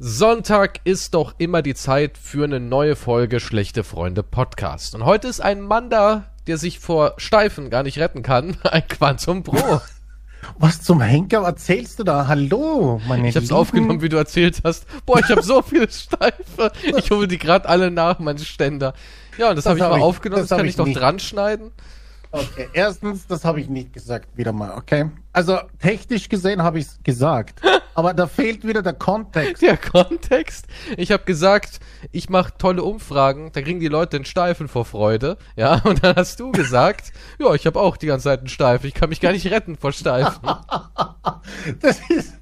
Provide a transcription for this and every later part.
Sonntag ist doch immer die Zeit für eine neue Folge Schlechte Freunde Podcast. Und heute ist ein Mann da, der sich vor Steifen gar nicht retten kann. Ein Quantum Pro. Was zum Henker erzählst du da? Hallo, meine Ich hab's Lieben. aufgenommen, wie du erzählt hast. Boah, ich habe so viele Steife. Ich hole die gerade alle nach, meine Ständer. Ja, und das, das habe ich hab mal ich, aufgenommen, das, das kann ich, ich doch dran schneiden. Okay, erstens, das habe ich nicht gesagt, wieder mal, okay? Also technisch gesehen habe ich es gesagt, aber da fehlt wieder der Kontext. Der Kontext? Ich habe gesagt, ich mache tolle Umfragen, da kriegen die Leute einen Steifen vor Freude, ja? Und dann hast du gesagt, ja, ich habe auch die ganze Zeit einen Steifen, ich kann mich gar nicht retten vor Steifen. das ist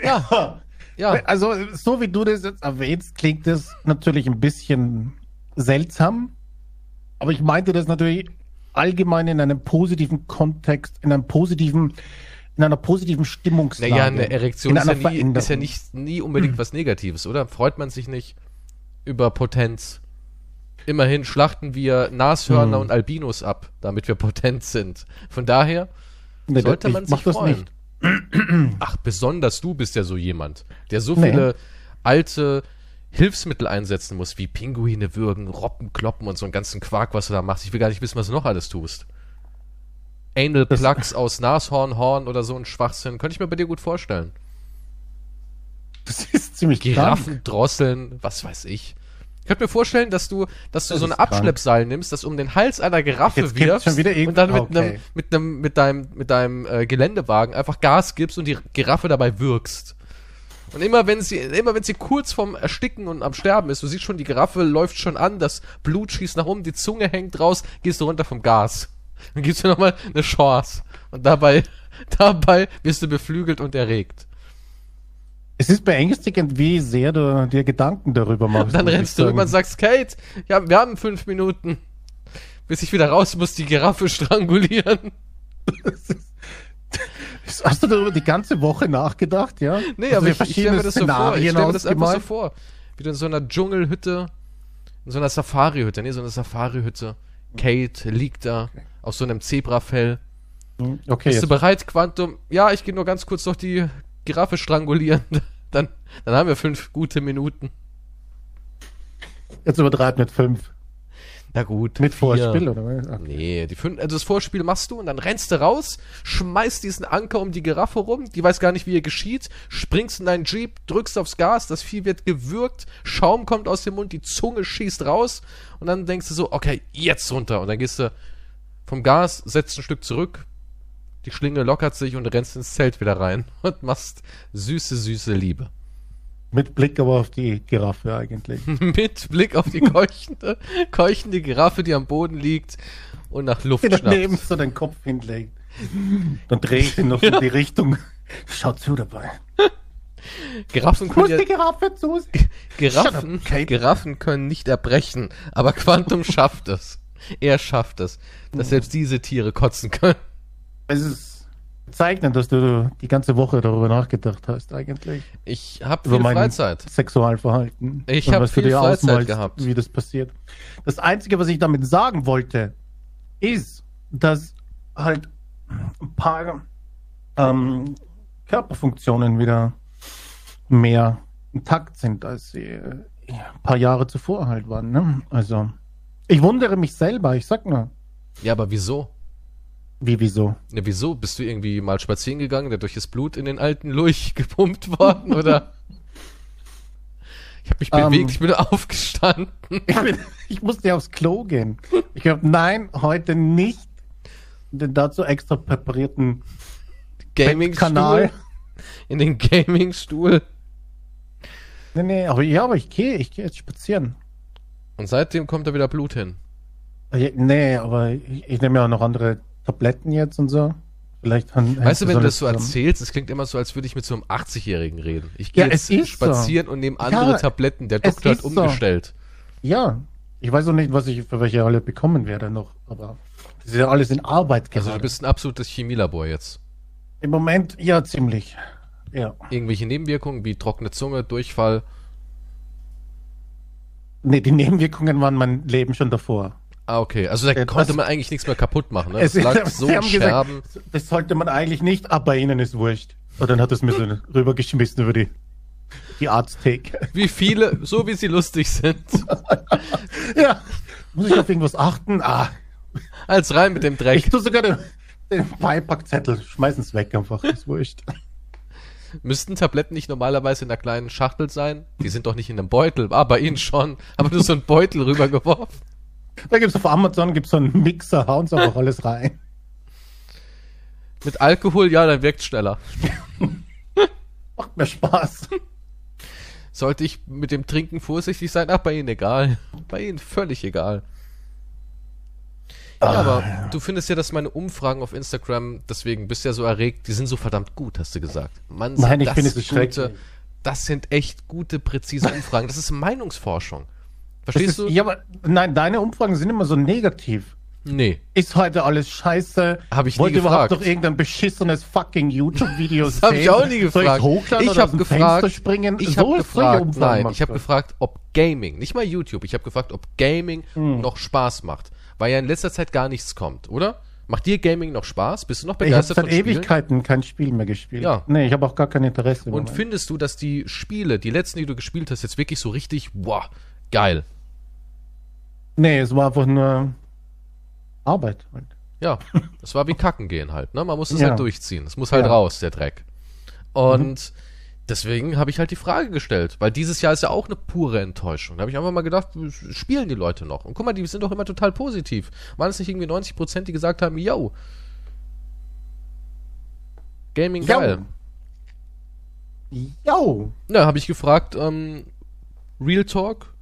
ja. ja. Also so wie du das jetzt erwähnst, klingt das natürlich ein bisschen seltsam, aber ich meinte das natürlich allgemein in einem positiven Kontext, in einem positiven, in einer positiven Stimmungslage. Naja, eine Erektion ist ja, nie, ist ja, nicht, nie unbedingt hm. was Negatives, oder? Freut man sich nicht über Potenz? Immerhin schlachten wir Nashörner hm. und Albinos ab, damit wir potent sind. Von daher nee, sollte man sich freuen. Ach, besonders du bist ja so jemand, der so nee. viele alte Hilfsmittel einsetzen musst, wie Pinguine würgen, Robben kloppen und so einen ganzen Quark, was du da machst. Ich will gar nicht wissen, was du noch alles tust. Anal Plugs aus Nashornhorn oder so ein Schwachsinn. Könnte ich mir bei dir gut vorstellen. Das ist ziemlich Giraffen krank. drosseln, was weiß ich. Ich könnte mir vorstellen, dass du, dass du das so ein Abschleppseil krank. nimmst, das um den Hals einer Giraffe Jetzt wirfst und dann mit okay. einem, mit einem, mit deinem, mit deinem äh, Geländewagen einfach Gas gibst und die Giraffe dabei wirkst. Und immer wenn sie, immer wenn sie kurz vorm Ersticken und am Sterben ist, du siehst schon, die Giraffe läuft schon an, das Blut schießt nach oben, die Zunge hängt raus, gehst du runter vom Gas. Dann gibst du nochmal eine Chance. Und dabei, dabei wirst du beflügelt und erregt. Es ist beängstigend, wie sehr du dir Gedanken darüber machst. Dann rennst du rüber und sagst, Kate, ja, wir haben fünf Minuten, bis ich wieder raus muss, die Giraffe strangulieren. Hast du darüber die ganze Woche nachgedacht, ja? Nee, also aber ich, ich stelle mir das so vor. Ich stelle mir das einfach so vor. Wie du in so einer Dschungelhütte, in so einer Safari-Hütte, nee, so einer Safari-Hütte. Kate liegt da okay. Auf so einem Zebrafell. Hm, okay. Bist du bereit, Quantum? Ja, ich gehe nur ganz kurz noch die Giraffe strangulieren. Dann, dann haben wir fünf gute Minuten. Jetzt übertreibt mit fünf. Na gut. Mit vier. Vorspiel oder was? Okay. Nee, die fünf, also das Vorspiel machst du und dann rennst du raus, schmeißt diesen Anker um die Giraffe rum, die weiß gar nicht, wie ihr geschieht, springst in deinen Jeep, drückst aufs Gas, das Vieh wird gewürgt, Schaum kommt aus dem Mund, die Zunge schießt raus und dann denkst du so, okay, jetzt runter und dann gehst du vom Gas, setzt ein Stück zurück, die Schlinge lockert sich und rennst ins Zelt wieder rein und machst süße, süße Liebe. Mit Blick aber auf die Giraffe eigentlich. Mit Blick auf die keuchende, keuchende Giraffe, die am Boden liegt und nach Luft schnappt. daneben so den Kopf hinlegt. Dann drehe ich ihn noch in die Richtung. Schau zu dabei. Giraffen können ja, die Giraffe zu. Giraffen, up, Giraffen können nicht erbrechen, aber Quantum schafft es. Er schafft es, dass selbst diese Tiere kotzen können. Es ist bezeichnen, dass du die ganze Woche darüber nachgedacht hast, eigentlich. Ich habe viel Freizeit. Sexualverhalten. Ich habe viel Freizeit gehabt. Wie das passiert. Das Einzige, was ich damit sagen wollte, ist, dass halt ein paar ähm, Körperfunktionen wieder mehr intakt sind, als sie äh, ein paar Jahre zuvor halt waren. Ne? Also, ich wundere mich selber, ich sag nur. Ja, aber wieso? Wie, wieso? Ja, wieso? Bist du irgendwie mal spazieren gegangen, dadurch ist Blut in den alten Lurch gepumpt worden, oder? Ich habe mich um, bewegt, ich bin aufgestanden. Ich, bin, ich musste aufs Klo gehen. Ich habe, nein, heute nicht den dazu extra präparierten Gaming-Kanal. In den Gaming-Stuhl. Nee, nee, aber ja, aber ich gehe, ich gehe jetzt spazieren. Und seitdem kommt da wieder Blut hin. Nee, aber ich, ich nehme ja auch noch andere Tabletten jetzt und so. Vielleicht weißt du, wenn du das so erzählst, es klingt immer so, als würde ich mit so einem 80-Jährigen reden. Ich gehe ja, jetzt spazieren so. und nehme andere ja, Tabletten. Der Doktor hat umgestellt. So. Ja, ich weiß auch nicht, was ich für welche alle bekommen werde noch, aber das ist ja alles in Arbeit gerade. Also du bist ein absolutes Chemielabor jetzt. Im Moment ja ziemlich. Ja. Irgendwelche Nebenwirkungen wie trockene Zunge, Durchfall? Nee, die Nebenwirkungen waren mein Leben schon davor. Ah, okay. Also da ja, konnte man eigentlich nichts mehr kaputt machen. Ne? Es lag so Scherben. Gesagt, das sollte man eigentlich nicht, aber ihnen ist wurscht. Und dann hat es mir so rübergeschmissen über die die Arzttheke. Wie viele, so wie sie lustig sind. ja. Muss ich auf irgendwas achten? Ah. Als rein mit dem Dreck. Ich tue sogar den, den Beipackzettel. Schmeißen es weg einfach. Ist wurscht. Müssten Tabletten nicht normalerweise in einer kleinen Schachtel sein? Die sind doch nicht in einem Beutel. Ah, bei Ihnen schon. Aber nur so einen Beutel rübergeworfen. Da gibt es auf Amazon gibt's so einen Mixer, hauen sie einfach alles rein. Mit Alkohol, ja, dann wirkt schneller. Macht mir Spaß. Sollte ich mit dem Trinken vorsichtig sein? Ach, bei Ihnen egal. Bei Ihnen völlig egal. Ja, aber ah, du findest ja, dass meine Umfragen auf Instagram, deswegen bist du ja so erregt, die sind so verdammt gut, hast du gesagt. Mann, Nein, ich finde es gute, Das sind echt gute, präzise Umfragen. Das ist Meinungsforschung. Verstehst ist, du? Ja, aber nein, deine Umfragen sind immer so negativ. Nee. Ist heute alles scheiße? Habe ich Wollt nie gefragt. Wollt überhaupt noch irgendein beschissenes fucking YouTube-Video sehen? habe ich auch nie gefragt. Soll ich ich habe gefragt, springen? Ich so habe gefragt, nein, ich habe gefragt, ob Gaming, nicht mal YouTube, ich habe gefragt, ob Gaming hm. noch Spaß macht weil ja in letzter Zeit gar nichts kommt, oder? Macht dir Gaming noch Spaß? Bist du noch begeistert ich habe seit Ewigkeiten kein Spiel mehr gespielt. Ja. Nee, ich habe auch gar kein Interesse. Und findest du, dass die Spiele, die letzten, die du gespielt hast, jetzt wirklich so richtig, wow, geil? Nee, es war einfach nur Arbeit. Halt. Ja, es war wie Kacken gehen halt, ne? Man muss es ja. halt durchziehen. Es muss halt ja. raus, der Dreck. Und mhm deswegen habe ich halt die Frage gestellt, weil dieses Jahr ist ja auch eine pure Enttäuschung. Da habe ich einfach mal gedacht, spielen die Leute noch? Und guck mal, die sind doch immer total positiv. Waren es nicht irgendwie 90 Prozent, die gesagt haben, yo, Gaming yo. geil. Yo. Na, habe ich gefragt, ähm, Real Talk,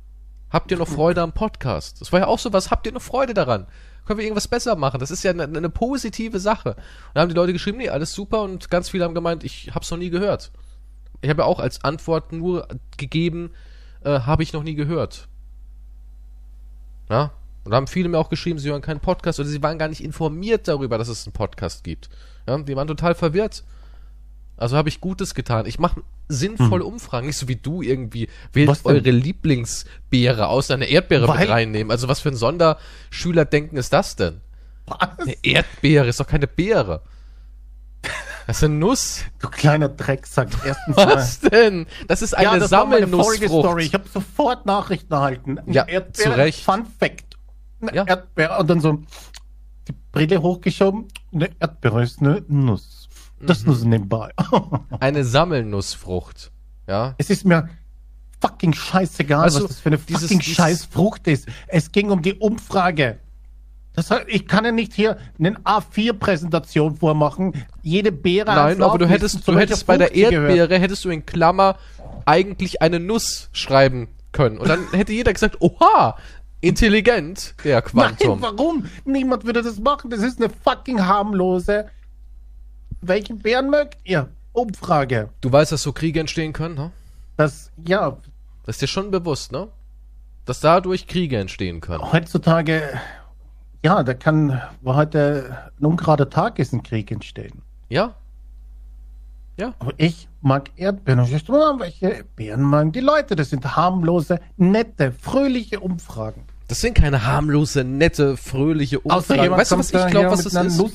habt ihr noch Freude am Podcast? Das war ja auch so was, habt ihr noch Freude daran? Können wir irgendwas besser machen? Das ist ja eine, eine positive Sache. Und da haben die Leute geschrieben, nee, alles super und ganz viele haben gemeint, ich hab's noch nie gehört ich habe ja auch als Antwort nur gegeben, äh, habe ich noch nie gehört. Ja? Und da haben viele mir auch geschrieben, sie hören keinen Podcast oder sie waren gar nicht informiert darüber, dass es einen Podcast gibt. Ja? Die waren total verwirrt. Also habe ich Gutes getan. Ich mache sinnvolle hm. Umfragen, nicht so wie du irgendwie. Wählt eure Lieblingsbeere aus, eine Erdbeere Weil? mit reinnehmen. Also was für ein Sonderschüler denken ist das denn? Was? Eine Erdbeere ist doch keine Beere. Das ist eine Nuss. Du kleiner Drecksack. Erstens Was mal. denn? Das ist eine ja, das Sammelnussfrucht. Ich habe sofort Nachrichten erhalten. Ja, Erdbeere, zu Recht. Fun Fact. Eine ja. Erdbeere und dann so die Brille hochgeschoben. Eine Erdbeere ist eine Nuss. Das mhm. nur nebenbei. eine Sammelnussfrucht. Ja. Es ist mir fucking scheißegal, also, was das für eine fucking dieses Scheißfrucht ist. Es ging um die Umfrage. Das heißt, ich kann ja nicht hier eine A4-Präsentation vormachen, jede Beere Nein, aber du hättest, du hättest bei der Erdbeere, gehört. hättest du in Klammer eigentlich eine Nuss schreiben können. Und dann hätte jeder gesagt, oha, intelligent, der Quantum. Nein, warum? Niemand würde das machen. Das ist eine fucking harmlose. Welchen Bären mögt ihr? Umfrage. Du weißt, dass so Kriege entstehen können, ne? Das, ja. Das ist dir schon bewusst, ne? Dass dadurch Kriege entstehen können. Heutzutage ja, da kann, wo heute ein ungerader Tag ist, ein Krieg entstehen. Ja. Ja. Aber ich mag Erdbeeren. Und ich oh, welche Beeren mögen die Leute? Das sind harmlose, nette, fröhliche Umfragen. Das sind keine harmlose, nette, fröhliche Umfragen. Weißt du, was ich glaube, was das ist? Nuss.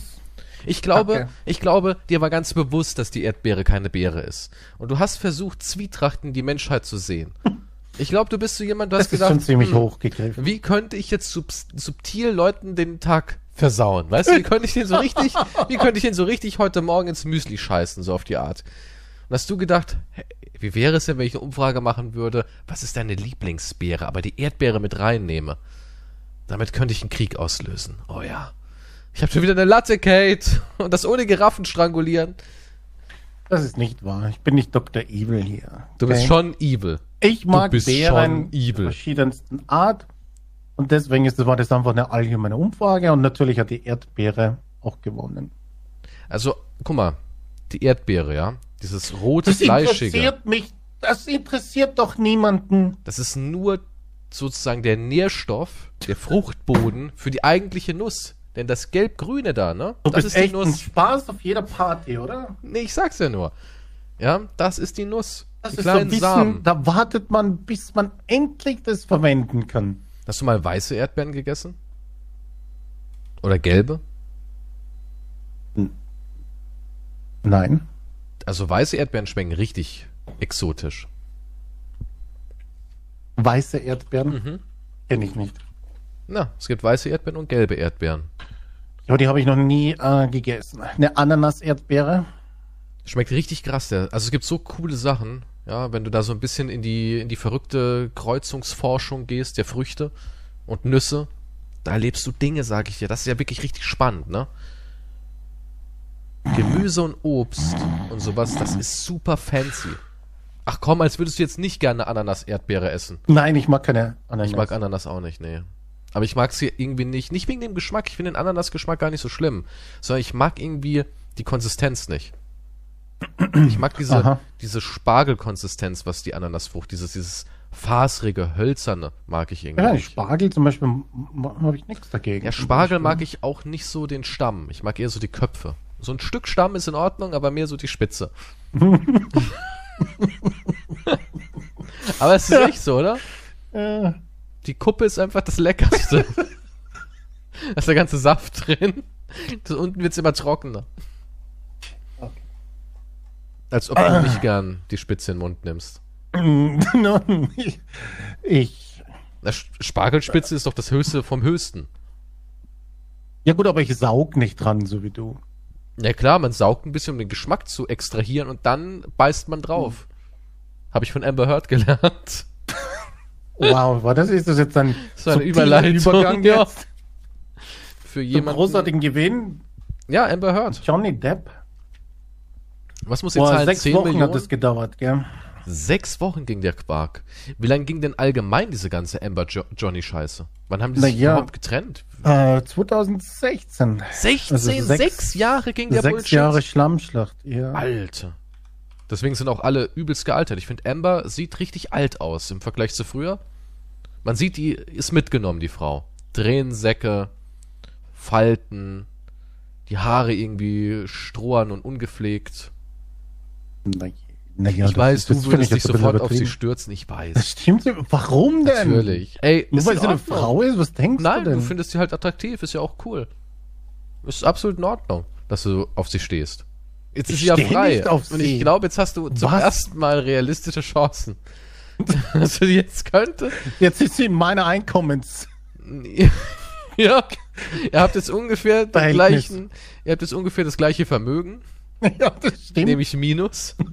Ich glaube, okay. ich glaube, dir war ganz bewusst, dass die Erdbeere keine Beere ist. Und du hast versucht, Zwietrachten die Menschheit zu sehen. Ich glaube, du bist so jemand, du das hast gedacht, schon ziemlich hm, hochgegriffen. Wie könnte ich jetzt sub subtil Leuten den Tag versauen? Weißt du, wie könnte ich den so richtig, wie könnte ich den so richtig heute Morgen ins Müsli scheißen, so auf die Art? Und hast du gedacht, hey, wie wäre es denn, wenn ich eine Umfrage machen würde, was ist deine Lieblingsbeere, aber die Erdbeere mit reinnehme? Damit könnte ich einen Krieg auslösen. Oh ja. Ich habe schon wieder eine Latte, Kate. Und das ohne Giraffen strangulieren. Das ist nicht wahr. Ich bin nicht Dr. Evil hier. Du bist schon evil. Ich mag Bären verschiedensten Art. Und deswegen ist das, war das einfach eine allgemeine Umfrage und natürlich hat die Erdbeere auch gewonnen. Also, guck mal, die Erdbeere, ja, dieses rote, das fleischige. Das interessiert mich, das interessiert doch niemanden. Das ist nur sozusagen der Nährstoff, der Fruchtboden für die eigentliche Nuss. Denn das Gelb-Grüne da, ne? Du das ist echt die Nuss. ein Spaß auf jeder Party, oder? Nee, ich sag's ja nur. Ja, das ist die Nuss. Das ist so ein bisschen, da wartet man, bis man endlich das verwenden kann. Hast du mal weiße Erdbeeren gegessen? Oder gelbe? Nein. Also weiße Erdbeeren schmecken richtig exotisch. Weiße Erdbeeren? Mhm. Kenne ich nicht. Na, es gibt weiße Erdbeeren und gelbe Erdbeeren. Aber die habe ich noch nie äh, gegessen. Eine Ananas-Erdbeere. Schmeckt richtig krass. Der. Also es gibt so coole Sachen. Ja, wenn du da so ein bisschen in die, in die verrückte Kreuzungsforschung gehst, der Früchte und Nüsse, da erlebst du Dinge, sag ich dir. Das ist ja wirklich richtig spannend, ne? Gemüse und Obst und sowas, das ist super fancy. Ach komm, als würdest du jetzt nicht gerne Ananas-Erdbeere essen. Nein, ich mag keine Ananas. Ich mag Ananas auch nicht, nee. Aber ich mag sie irgendwie nicht. Nicht wegen dem Geschmack. Ich finde den Ananas-Geschmack gar nicht so schlimm. Sondern ich mag irgendwie die Konsistenz nicht. Ich mag diese, diese Spargelkonsistenz, was die Ananasfrucht, dieses, dieses fasrige, hölzerne mag ich irgendwie. Ja, nicht. Spargel zum Beispiel habe ich nichts dagegen. Ja, Spargel mag ich auch nicht so den Stamm. Ich mag eher so die Köpfe. So ein Stück Stamm ist in Ordnung, aber mehr so die Spitze. aber es ist echt so, oder? Ja. Die Kuppe ist einfach das Leckerste. da ist der ganze Saft drin. Das unten wird es immer trockener. Als ob du nicht gern die Spitze in den Mund nimmst. ich. ich Na, Spargelspitze ist doch das Höchste vom Höchsten. Ja gut, aber ich saug nicht dran, so wie du. Ja klar, man saugt ein bisschen, um den Geschmack zu extrahieren und dann beißt man drauf. Hm. Habe ich von Amber Heard gelernt. Wow, war das ist das jetzt ein so ein Übergang ja. jetzt? Für jemanden großartigen Gewinn. Ja, Amber Heard. Johnny Depp. Was muss jetzt Boah, Sechs Wochen Millionen? hat es gedauert, gell? Sechs Wochen ging der Quark. Wie lange ging denn allgemein diese ganze Amber jo Johnny Scheiße? Wann haben die sich ja, überhaupt getrennt? Äh, 2016. 16, also sechs, sechs, Jahre ging der sechs Bullshit. Sechs Jahre Schlammschlacht, ja. Alter. Deswegen sind auch alle übelst gealtert. Ich finde, Amber sieht richtig alt aus im Vergleich zu früher. Man sieht, die ist mitgenommen, die Frau. Tränensäcke, Falten, die Haare irgendwie strohern und ungepflegt. Naja, ich weiß, du würdest dich sofort auf sie stürzen, ich weiß. Das stimmt. Warum denn? Natürlich. Ey, Nur weil sie eine Frau ist? Was denkst Nein, du denn? du findest sie halt attraktiv, ist ja auch cool. Ist absolut in Ordnung, dass du auf sie stehst. Jetzt ich ist sie ja frei. Und ich glaube, jetzt hast du zum Was? ersten Mal realistische Chancen. dass du jetzt könnte. Jetzt ist sie in meiner Einkommens. ja. Ihr habt jetzt ungefähr den gleichen, ihr habt jetzt ungefähr das gleiche Vermögen. Ja, das stimmt. Nämlich Minus.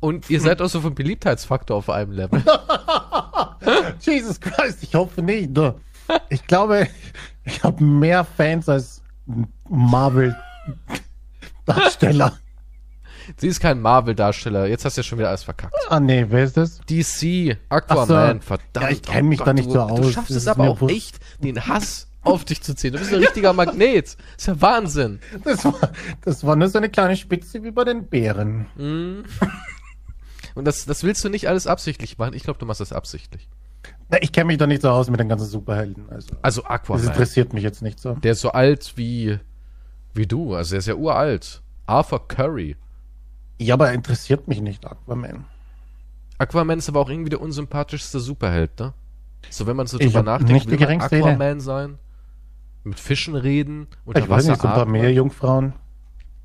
Und ihr seid auch so vom Beliebtheitsfaktor auf einem Level. Jesus Christ, ich hoffe nicht. Ich glaube, ich habe mehr Fans als Marvel-Darsteller. Sie ist kein Marvel-Darsteller. Jetzt hast du ja schon wieder alles verkackt. Ah, nee, wer ist das? DC, Aquaman, so. verdammt. Ja, ich kenne mich oh da nicht so aus. Du schaffst es aber auch echt, den Hass auf dich zu ziehen. Du bist ein richtiger Magnet. Das ist ja Wahnsinn. Das war, das war nur so eine kleine Spitze wie bei den Bären. Mm. Und das, das willst du nicht alles absichtlich machen. Ich glaube, du machst das absichtlich. Na, ich kenne mich da nicht so aus mit den ganzen Superhelden. Also, also Aquaman. Das interessiert mich jetzt nicht so. Der ist so alt wie, wie du. Also er ist ja uralt. Arthur Curry. Ja, aber er interessiert mich nicht, Aquaman. Aquaman ist aber auch irgendwie der unsympathischste Superheld, ne? So, wenn man so drüber nachdenkt, will man Aquaman Idee. sein? Mit Fischen reden? Ich weiß nicht, so ein paar Meerjungfrauen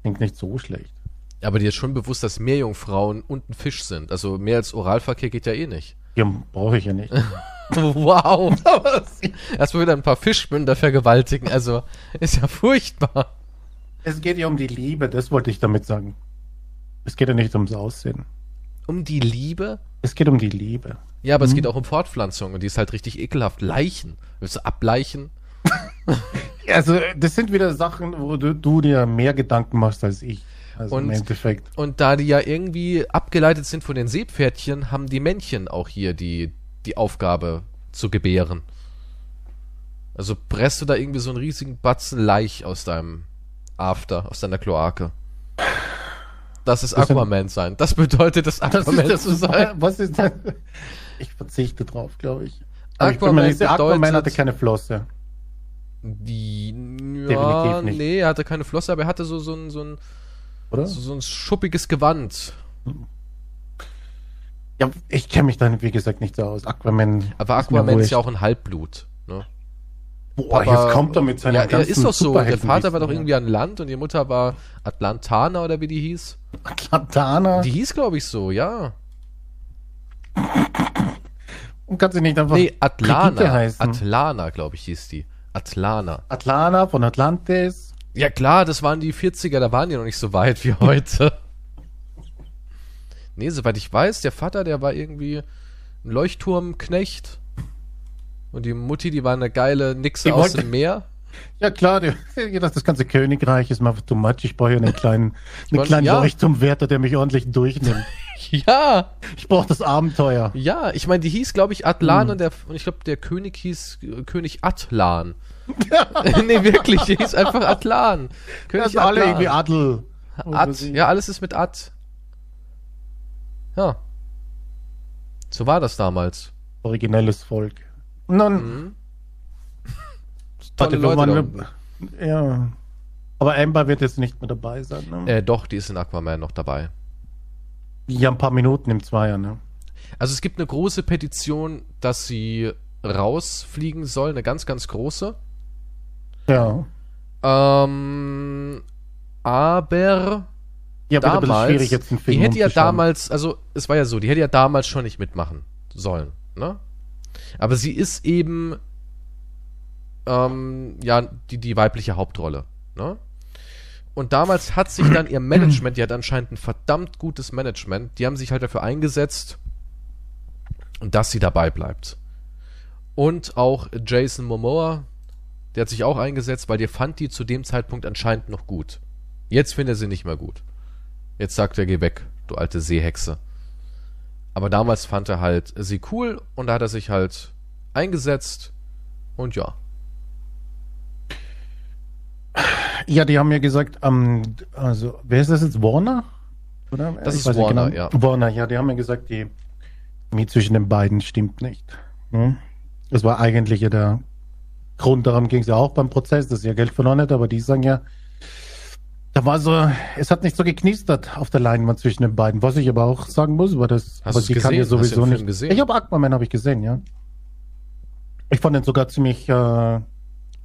klingt nicht so schlecht. Aber dir ist schon bewusst, dass Meerjungfrauen und ein Fisch sind. Also mehr als Oralverkehr geht ja eh nicht. Ja, brauche ich ja nicht. wow. Erstmal wieder ein paar Fischmünder vergewaltigen. Also, ist ja furchtbar. Es geht ja um die Liebe, das wollte ich damit sagen. Es geht ja nicht ums Aussehen. Um die Liebe? Es geht um die Liebe. Ja, aber hm. es geht auch um Fortpflanzung und die ist halt richtig ekelhaft. Leichen. Willst du ableichen? also, das sind wieder Sachen, wo du, du, dir mehr Gedanken machst als ich. Also und, im Endeffekt. Und da die ja irgendwie abgeleitet sind von den Seepferdchen, haben die Männchen auch hier die, die Aufgabe zu gebären. Also presst du da irgendwie so einen riesigen Batzen Laich aus deinem After, aus deiner Kloake. Das ist Aquaman sein. Das bedeutet es, Aquaman das das, zu sein. Was ist das? Ich verzichte drauf, glaube ich. Aquaman, ich Aquaman hatte keine Flosse. Die, ja, Definitiv nicht. nee, er hatte keine Flosse, aber er hatte so, so, ein, so, ein, Oder? so, so ein schuppiges Gewand. Ja, ich kenne mich dann, wie gesagt, nicht so aus. Aquaman. Aber Aquaman ist, ist ja auch ein Halbblut. Ne? Boah, aber, jetzt kommt er mit seiner Ja, er ist doch so. Der Vater war doch irgendwie an Land und die Mutter war Atlantana oder wie die hieß. Atlantana? Die hieß, glaube ich, so, ja. kann sie nicht einfach Nee, Atlana. heißen? Atlana, glaube ich, hieß die. Atlana. Atlana von Atlantis. Ja klar, das waren die 40er, da waren die noch nicht so weit wie heute. nee, soweit ich weiß, der Vater, der war irgendwie ein Leuchtturmknecht. Und die Mutti, die war eine geile Nixe aus dem Meer. Ja klar, das ganze Königreich ist mal too much. Ich brauche einen kleinen, einen kleinen ja. Leuchtturmwärter, der mich ordentlich durchnimmt. ja. Ich brauche das Abenteuer. Ja, ich meine, die hieß, glaube ich, Atlan hm. und, der, und ich glaube, der König hieß äh, König Atlan. nee, wirklich, die hieß einfach Atlan. König das alle irgendwie Adel. Ad, ja, alles ist mit Ad. Ja. So war das damals. Originelles Volk. Nun. Mhm. Tolle Leute. ja. Aber Amber wird jetzt nicht mehr dabei sein, ne? Äh, doch, die ist in Aquaman noch dabei. Ja, ein paar Minuten im Zweier, ne? Also es gibt eine große Petition, dass sie rausfliegen soll, eine ganz, ganz große. Ja. Ähm, aber ja, damals, schwierig jetzt einen Film die hätte ja damals, also es war ja so, die hätte ja damals schon nicht mitmachen sollen, ne? Aber sie ist eben ähm, ja die, die weibliche Hauptrolle, ne? Und damals hat sich dann ihr Management, die hat anscheinend ein verdammt gutes Management, die haben sich halt dafür eingesetzt, dass sie dabei bleibt. Und auch Jason Momoa, der hat sich auch eingesetzt, weil der fand die zu dem Zeitpunkt anscheinend noch gut. Jetzt findet er sie nicht mehr gut. Jetzt sagt er, geh weg, du alte Seehexe. Aber damals fand er halt sie cool und da hat er sich halt eingesetzt und ja. Ja, die haben ja gesagt, ähm, also, wer ist das jetzt? Warner? Oder? Das ich ist Warner, genau. ja. Warner, ja, die haben ja gesagt, die Chemie zwischen den beiden stimmt nicht. Hm? Das war eigentlich ja der Grund, darum ging es ja auch beim Prozess, dass sie ja Geld verloren hat, aber die sagen ja, da war so, es hat nicht so geknistert auf der Leinwand zwischen den beiden. Was ich aber auch sagen muss, war das, Hast aber die gesehen? kann ja sowieso nicht. Gesehen? Ich habe Aquaman habe ich gesehen, ja. Ich fand den sogar ziemlich äh,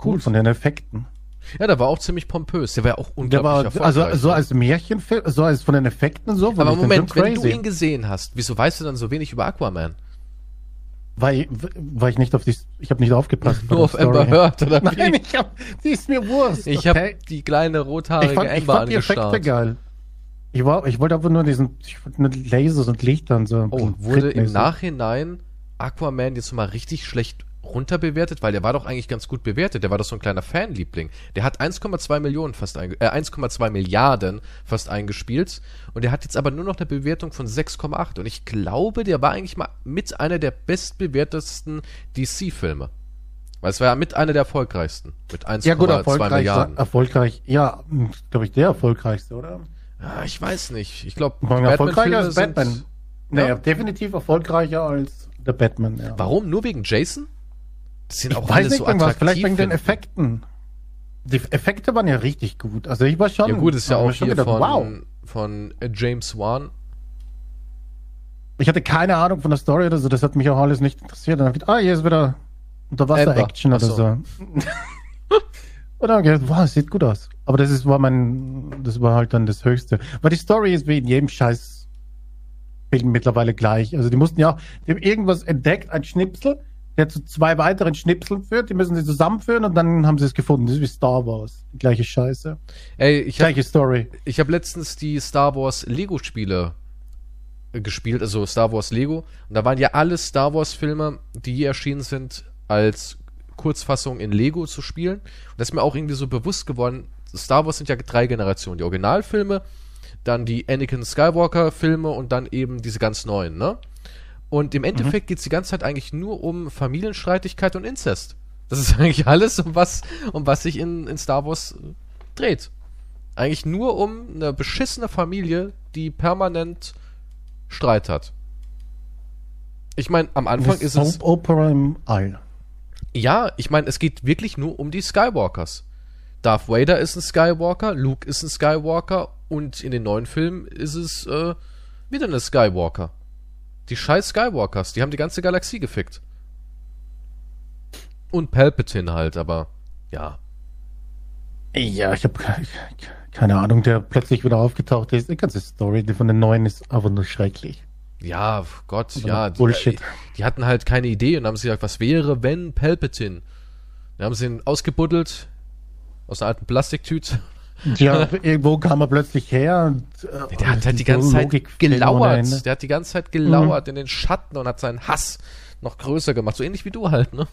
cool von den Effekten. Ja, der war auch ziemlich pompös. Der war auch unglaublich der war, Also so als Märchenfilm, so als von den Effekten so. Aber Moment, wenn du ihn gesehen hast, wieso weißt du dann so wenig über Aquaman? Weil, weil ich nicht auf die, ich habe nicht aufgepasst. Nur auf Amber Heard oder Nein, ich hab, die ist mir Wurst. Ich okay? habe die kleine rothaarige ich fand, Amber ich fand die Effekte geil. Ich war, ich wollte einfach nur diesen, ich wollte Lasers und Lichter und so. Oh, wurde im Nachhinein Aquaman jetzt mal richtig schlecht runterbewertet, weil der war doch eigentlich ganz gut bewertet. Der war doch so ein kleiner Fanliebling. Der hat 1,2 Millionen fast äh, 1,2 Milliarden fast eingespielt und der hat jetzt aber nur noch eine Bewertung von 6,8 und ich glaube, der war eigentlich mal mit einer der bestbewertesten DC-Filme. Weil es war ja mit einer der erfolgreichsten. Mit 1,2 ja, gut, Milliarden. Erfolgreich, ja, glaube ich, der erfolgreichste, oder? Ja, ich weiß nicht. Ich glaube, erfolgreicher als Batman. Naja, ja. definitiv erfolgreicher als der Batman. Ja. Warum? Nur wegen Jason? Das sind auch ich weiß nicht, so irgendwas, vielleicht wegen den Effekten. Die Effekte waren ja richtig gut. Also ich war schon. Ja gut, ist ja auch hier gedacht, von, wow. von äh, James Wan. Ich hatte keine Ahnung von der Story oder so, das hat mich auch alles nicht interessiert. Dann habe ich gedacht, ah, hier ist wieder Unterwasser-Action oder so. Und dann habe ich gedacht, wow, sieht gut aus. Aber das ist, war mein, das war halt dann das Höchste. Weil die Story ist wie in jedem Scheiß Film mittlerweile gleich. Also die mussten ja auch, die haben irgendwas entdeckt, ein Schnipsel, der zu zwei weiteren Schnipseln führt. Die müssen sie zusammenführen und dann haben sie es gefunden. Das ist wie Star Wars. Die gleiche Scheiße. Ey, ich gleiche hab, Story. Ich habe letztens die Star Wars Lego-Spiele äh, gespielt, also Star Wars Lego. Und da waren ja alle Star Wars-Filme, die je erschienen sind, als Kurzfassung in Lego zu spielen. Und das ist mir auch irgendwie so bewusst geworden. Star Wars sind ja drei Generationen. Die Originalfilme, dann die Anakin Skywalker-Filme und dann eben diese ganz neuen, ne? Und im Endeffekt mhm. geht es die ganze Zeit eigentlich nur um Familienstreitigkeit und Inzest. Das ist eigentlich alles, um was, um was sich in, in Star Wars äh, dreht. Eigentlich nur um eine beschissene Familie, die permanent Streit hat. Ich meine, am Anfang das ist es. Opera im All. Ja, ich meine, es geht wirklich nur um die Skywalkers. Darth Vader ist ein Skywalker, Luke ist ein Skywalker und in den neuen Filmen ist es äh, wieder eine Skywalker. Die scheiß Skywalkers, die haben die ganze Galaxie gefickt. Und Palpatine halt, aber ja. Ja, ich habe keine Ahnung, der plötzlich wieder aufgetaucht ist. Die ganze Story von den neuen ist einfach nur schrecklich. Ja, Gott, ja. Bullshit. Die, die, hatten halt keine Idee und haben sich gesagt, was wäre, wenn Palpatine? Da haben sie ihn ausgebuddelt aus einer alten Plastiktüte. Ja, irgendwo kam er plötzlich her und. Äh, der hat halt die ganze Zeit gelauert. Der hat die ganze Zeit gelauert mhm. in den Schatten und hat seinen Hass noch größer gemacht. So ähnlich wie du halt, ne?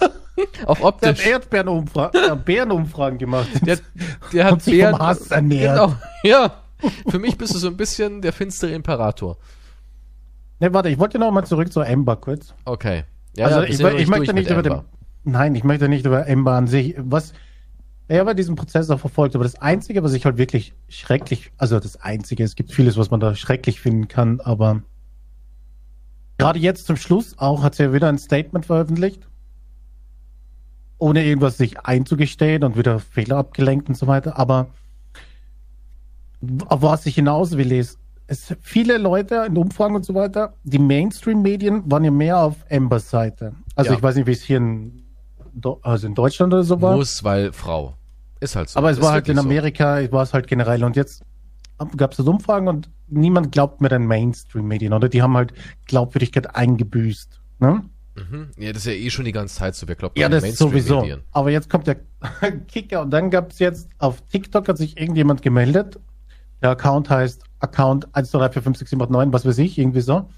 Auch optisch. Der hat Erdbeerenumfragen Bärenumfragen gemacht. Der, der hat sich Bären, vom Hass ernährt. Genau, ja. Für mich bist du so ein bisschen der finstere Imperator. Ne, warte, ich wollte noch mal zurück zur Ember kurz. Okay. Ja, also ja, ich, ich, ich möchte nicht über den. Nein, ich möchte nicht über Ember an sich. Was. Er war diesen Prozess auch verfolgt, aber das Einzige, was ich halt wirklich schrecklich, also das Einzige, es gibt vieles, was man da schrecklich finden kann, aber gerade jetzt zum Schluss auch hat sie ja wieder ein Statement veröffentlicht, ohne irgendwas sich einzugestehen und wieder Fehler abgelenkt und so weiter, aber auf was ich hinaus will, ist, es viele Leute in Umfragen und so weiter, die Mainstream-Medien waren ja mehr auf Ambers Seite. Also ja. ich weiß nicht, wie es hier in, also in Deutschland oder so war. Muss, weil Frau. Ist halt so. Aber es Ist war halt in Amerika, so. war es halt generell. Und jetzt gab es das Umfragen und niemand glaubt mehr den Mainstream-Medien, oder? Die haben halt Glaubwürdigkeit eingebüßt. Ne? Mhm. Ja, das ist ja eh schon die ganze Zeit so. Wer glaubt ja, das sowieso. Aber jetzt kommt der Kicker und dann gab es jetzt auf TikTok hat sich irgendjemand gemeldet. Der Account heißt Account 1, 2, 3, 4, 5, 6, 7, 8, 9, was weiß ich, irgendwie so.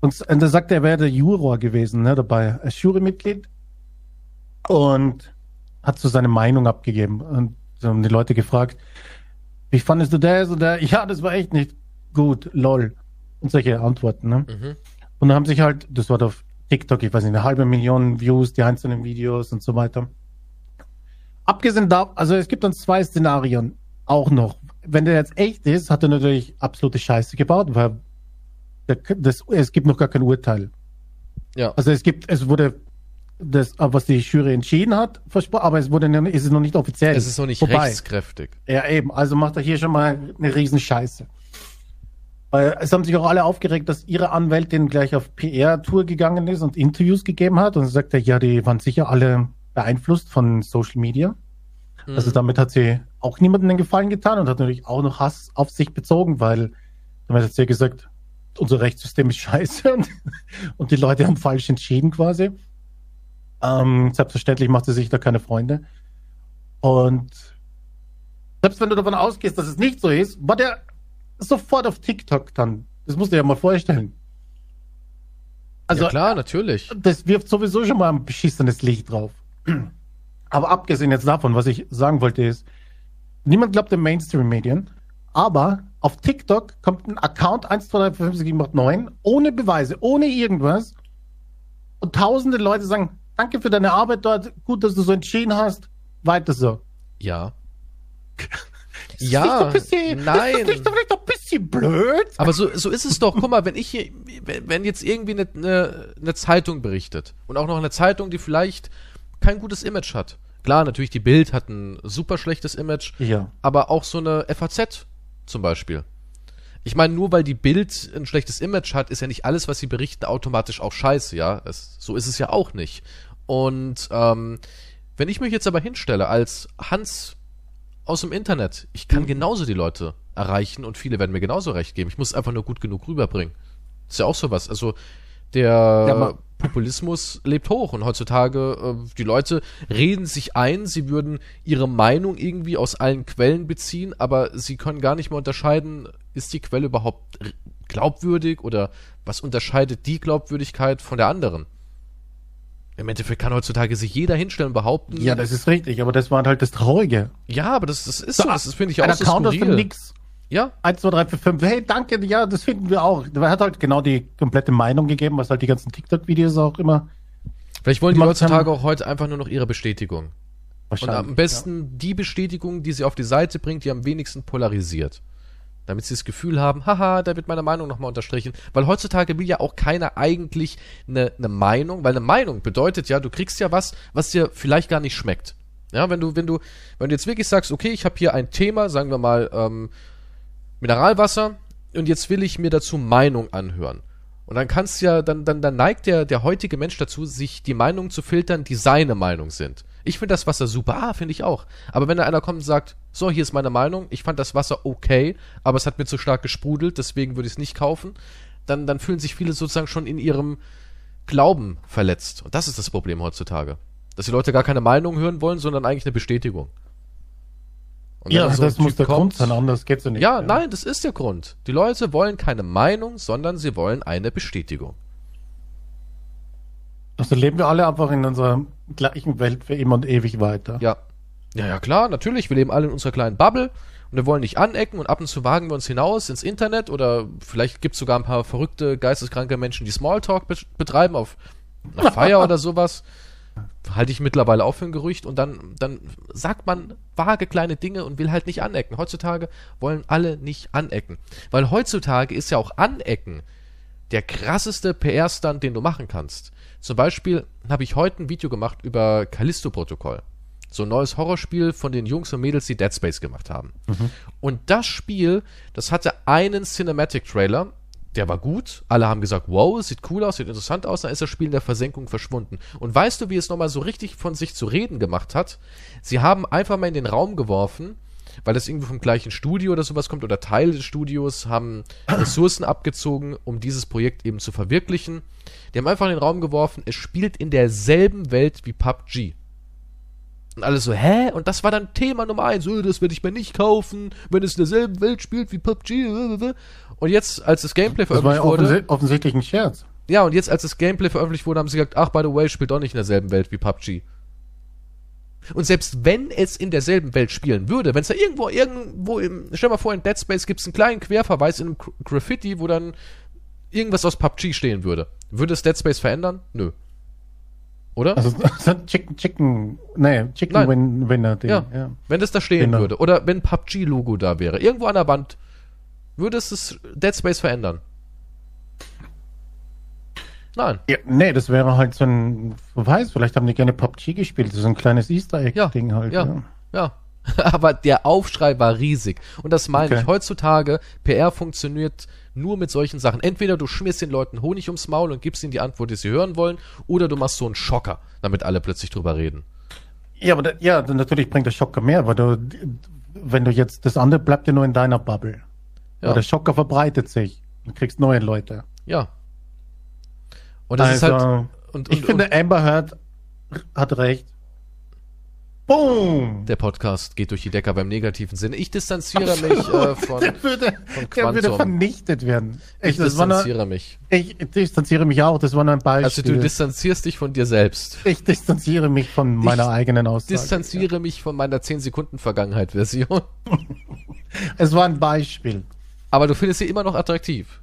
Und, und da sagt er, er wäre der Juror gewesen, ne, dabei, als Jurymitglied. Und hat so seine Meinung abgegeben. Und haben die Leute gefragt, wie fandest du das? Und der, ja, das war echt nicht gut, lol. Und solche Antworten, ne? Mhm. Und dann haben sich halt, das war auf TikTok, ich weiß nicht, eine halbe Million Views, die einzelnen Videos und so weiter. Abgesehen da, also es gibt dann zwei Szenarien auch noch wenn der jetzt echt ist, hat er natürlich absolute Scheiße gebaut, weil der, das, es gibt noch gar kein Urteil. Ja. Also es gibt, es wurde das, was die Jury entschieden hat, aber es wurde, ist es noch nicht offiziell. Es ist noch nicht vorbei. rechtskräftig. Ja, eben. Also macht er hier schon mal eine riesen Scheiße. Weil es haben sich auch alle aufgeregt, dass ihre Anwältin gleich auf PR-Tour gegangen ist und Interviews gegeben hat und sagt ja, die waren sicher alle beeinflusst von Social Media. Also mhm. Also damit hat sie auch niemandem den Gefallen getan und hat natürlich auch noch Hass auf sich bezogen, weil damit hat sie gesagt, unser Rechtssystem ist scheiße und, und die Leute haben falsch entschieden quasi. Ähm, selbstverständlich macht sie sich da keine Freunde. Und selbst wenn du davon ausgehst, dass es nicht so ist, war der sofort auf TikTok dann. Das musst du dir ja mal vorstellen. Also, ja klar, natürlich. Das wirft sowieso schon mal ein beschissenes Licht drauf. Aber abgesehen jetzt davon, was ich sagen wollte, ist, niemand glaubt den Mainstream-Medien, aber auf TikTok kommt ein Account 1, 2, 3, 4, 5, 6, 7, 8, 9, ohne Beweise, ohne irgendwas. Und tausende Leute sagen, danke für deine Arbeit dort, gut, dass du so entschieden hast, weiter so. Ja. ja, bisschen, nein. Das ist doch vielleicht doch ein bisschen blöd. Aber so, so ist es doch. Guck mal, wenn ich hier, wenn jetzt irgendwie eine, eine, eine Zeitung berichtet und auch noch eine Zeitung, die vielleicht kein gutes Image hat, Klar, natürlich, die Bild hat ein super schlechtes Image, ja. aber auch so eine FAZ zum Beispiel. Ich meine, nur weil die Bild ein schlechtes Image hat, ist ja nicht alles, was sie berichten, automatisch auch scheiße, ja. Es, so ist es ja auch nicht. Und ähm, wenn ich mich jetzt aber hinstelle als Hans aus dem Internet, ich kann mhm. genauso die Leute erreichen und viele werden mir genauso recht geben. Ich muss es einfach nur gut genug rüberbringen. Ist ja auch sowas. Also der ja, Populismus lebt hoch und heutzutage äh, die Leute reden sich ein, sie würden ihre Meinung irgendwie aus allen Quellen beziehen, aber sie können gar nicht mehr unterscheiden, ist die Quelle überhaupt glaubwürdig oder was unterscheidet die Glaubwürdigkeit von der anderen? Im Endeffekt kann heutzutage sich jeder hinstellen und behaupten. Ja, das ist richtig, aber das war halt das Traurige. Ja, aber das, das ist so, das finde ich auch so Account skurril. nix. Ja. 1, 2, 3, 4, 5. Hey, danke, ja, das finden wir auch. Er hat halt genau die komplette Meinung gegeben, was halt die ganzen TikTok-Videos auch immer. Vielleicht wollen die heutzutage haben. auch heute einfach nur noch ihre Bestätigung. Und am besten ja. die Bestätigung, die sie auf die Seite bringt, die am wenigsten polarisiert. Damit sie das Gefühl haben, haha, da wird meine Meinung nochmal unterstrichen. Weil heutzutage will ja auch keiner eigentlich eine, eine Meinung, weil eine Meinung bedeutet ja, du kriegst ja was, was dir vielleicht gar nicht schmeckt. Ja, wenn du, wenn du, wenn du jetzt wirklich sagst, okay, ich habe hier ein Thema, sagen wir mal, ähm, Mineralwasser und jetzt will ich mir dazu Meinung anhören. Und dann kannst ja, dann, dann, dann neigt der, der heutige Mensch dazu, sich die Meinungen zu filtern, die seine Meinung sind. Ich finde das Wasser super, ah, finde ich auch. Aber wenn da einer kommt und sagt, so, hier ist meine Meinung, ich fand das Wasser okay, aber es hat mir zu stark gesprudelt, deswegen würde ich es nicht kaufen, dann, dann fühlen sich viele sozusagen schon in ihrem Glauben verletzt. Und das ist das Problem heutzutage. Dass die Leute gar keine Meinung hören wollen, sondern eigentlich eine Bestätigung. ja, so das muss der kommt, Grund sein, anders geht's ja nicht. Ja, ja, nein, das ist der Grund. Die Leute wollen keine Meinung, sondern sie wollen eine Bestätigung. Also leben wir alle einfach in unserer gleichen Welt für immer und ewig weiter. Ja. Ja, ja, klar, natürlich. Wir leben alle in unserer kleinen Bubble und wir wollen nicht anecken und ab und zu wagen wir uns hinaus ins Internet oder vielleicht gibt es sogar ein paar verrückte, geisteskranke Menschen, die Smalltalk be betreiben auf einer Feier oder sowas. Halte ich mittlerweile auch für ein Gerücht und dann, dann sagt man vage kleine Dinge und will halt nicht anecken. Heutzutage wollen alle nicht anecken. Weil heutzutage ist ja auch Anecken der krasseste PR-Stand, den du machen kannst. Zum Beispiel habe ich heute ein Video gemacht über Callisto-Protokoll. So ein neues Horrorspiel von den Jungs und Mädels, die Dead Space gemacht haben. Mhm. Und das Spiel, das hatte einen Cinematic-Trailer, der war gut. Alle haben gesagt, wow, sieht cool aus, sieht interessant aus. Dann ist das Spiel in der Versenkung verschwunden. Und weißt du, wie es nochmal so richtig von sich zu reden gemacht hat? Sie haben einfach mal in den Raum geworfen, weil das irgendwie vom gleichen Studio oder sowas kommt oder Teile des Studios haben Ressourcen abgezogen, um dieses Projekt eben zu verwirklichen. Die haben einfach in den Raum geworfen, es spielt in derselben Welt wie PUBG. Und alles so, hä? Und das war dann Thema Nummer eins. Oh, das werde ich mir nicht kaufen, wenn es in derselben Welt spielt wie PUBG. Und jetzt, als das Gameplay veröffentlicht das war ja wurde. offensichtlich ein Scherz. Ja, und jetzt, als das Gameplay veröffentlicht wurde, haben sie gesagt, ach, by the way, spielt auch nicht in derselben Welt wie PUBG. Und selbst wenn es in derselben Welt spielen würde, wenn es da irgendwo, irgendwo im, stell mal vor, in Dead Space gibt es einen kleinen Querverweis in einem Graffiti, wo dann irgendwas aus PUBG stehen würde. Würde es Dead Space verändern? Nö. Oder? Also, Chicken, Chicken, nee, Chicken. Win, Winner. Den, ja. ja. Wenn das da stehen Winner. würde. Oder wenn PUBG-Logo da wäre. Irgendwo an der Wand. Würde es das Dead Space verändern? Nein. Ja, nee, das wäre halt so ein, wer weiß, vielleicht haben die gerne PUBG gespielt. So ein kleines Easter Egg-Ding ja, halt. Ja, ja. ja. Aber der Aufschrei war riesig. Und das meine okay. ich. Heutzutage, PR funktioniert nur mit solchen Sachen. Entweder du schmierst den Leuten Honig ums Maul und gibst ihnen die Antwort, die sie hören wollen, oder du machst so einen Schocker, damit alle plötzlich drüber reden. Ja, aber da, ja, natürlich bringt der Schocker mehr, weil du, wenn du jetzt, das andere bleibt ja nur in deiner Bubble. Ja. Aber der Schocker verbreitet sich. Du kriegst neue Leute. Ja. Und das also, ist halt. Und, und, ich finde, Amber Heard hat recht. Boom! Der Podcast geht durch die Decker beim negativen Sinne. Ich distanziere Absolut. mich äh, von, der würde, von Der würde vernichtet werden. Ich, ich distanziere nur, mich. Ich distanziere mich auch. Das war nur ein Beispiel. Also du distanzierst dich von dir selbst. Ich distanziere mich von meiner ich eigenen Aussage. Ich distanziere ja. mich von meiner 10 Sekunden Vergangenheit-Version. es war ein Beispiel. Aber du findest sie immer noch attraktiv.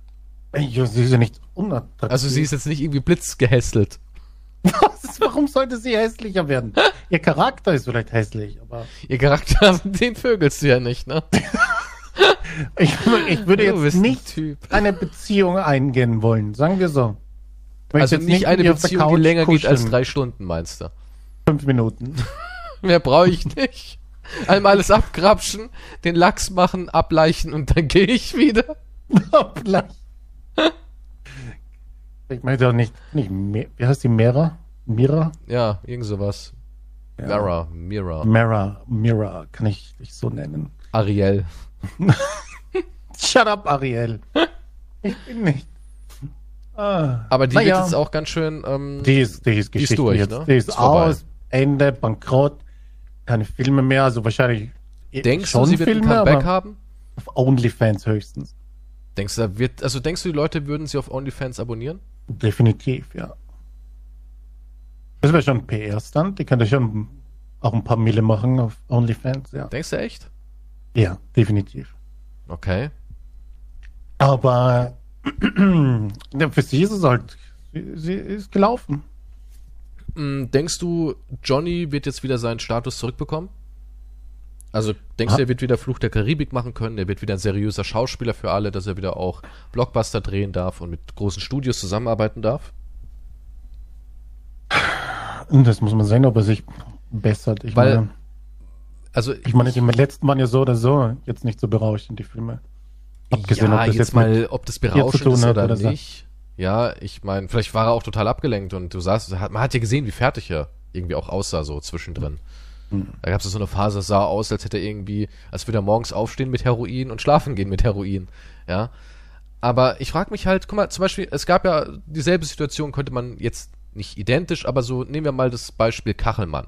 Ja, sie ist ja nicht unattraktiv. Also sie ist jetzt nicht irgendwie blitzgehässelt. Was? Warum sollte sie hässlicher werden? Ihr Charakter ist vielleicht hässlich, aber. Ihr Charakter, den vögelst du ja nicht, ne? ich, ich, würde jetzt nicht typ. eine Beziehung eingehen wollen, sagen wir so. Also nicht, nicht eine Beziehung, die länger kuscheln. geht als drei Stunden, meinst du? Fünf Minuten. Mehr brauche ich nicht. Einmal alles abgrapschen, den Lachs machen, ableichen und dann gehe ich wieder. Ableichen. Ich meine doch nicht, nicht wie heißt die Mera? Mira? Ja, irgend sowas. Ja. Mara, Mira. Mara, Mira, kann ich dich so nennen. Ariel. Shut up, Ariel. Ich bin nicht. Ah. Aber die naja. wird jetzt auch ganz schön. Ähm, die ist, die ist, die ist durch, jetzt. Ne? Die ist, ist aus, Ende, bankrott, keine Filme mehr, also wahrscheinlich. Denkst schon du, sie wird Filme, ein Comeback haben? Auf OnlyFans höchstens. Denkst du, da wird, also denkst du, die Leute würden sie auf OnlyFans abonnieren? Definitiv, ja. Das wäre schon ein PR-Stand. Die könnte schon auch ein paar Mille machen auf OnlyFans, ja. Denkst du echt? Ja, definitiv. Okay. Aber für sie ist es halt, sie, ist gelaufen. Mm, denkst du, Johnny wird jetzt wieder seinen Status zurückbekommen? Also denkst du, er wird wieder Fluch der Karibik machen können, er wird wieder ein seriöser Schauspieler für alle, dass er wieder auch Blockbuster drehen darf und mit großen Studios zusammenarbeiten darf? Das muss man sehen, ob er sich bessert. Ich Weil, meine, also ich meine, die letzten waren ja so oder so jetzt nicht so berauschend, die Filme. Abgesehen, ja, ob das jetzt, jetzt mal, ob das berauschend ist oder, oder nicht. So. Ja, ich meine, vielleicht war er auch total abgelenkt und du sahst, man hat ja gesehen, wie fertig er irgendwie auch aussah, so zwischendrin. Da gab es so eine Phase, das sah aus, als hätte er irgendwie, als würde er morgens aufstehen mit Heroin und schlafen gehen mit Heroin. Ja. Aber ich frage mich halt, guck mal, zum Beispiel, es gab ja dieselbe Situation, könnte man jetzt nicht identisch, aber so nehmen wir mal das Beispiel Kachelmann.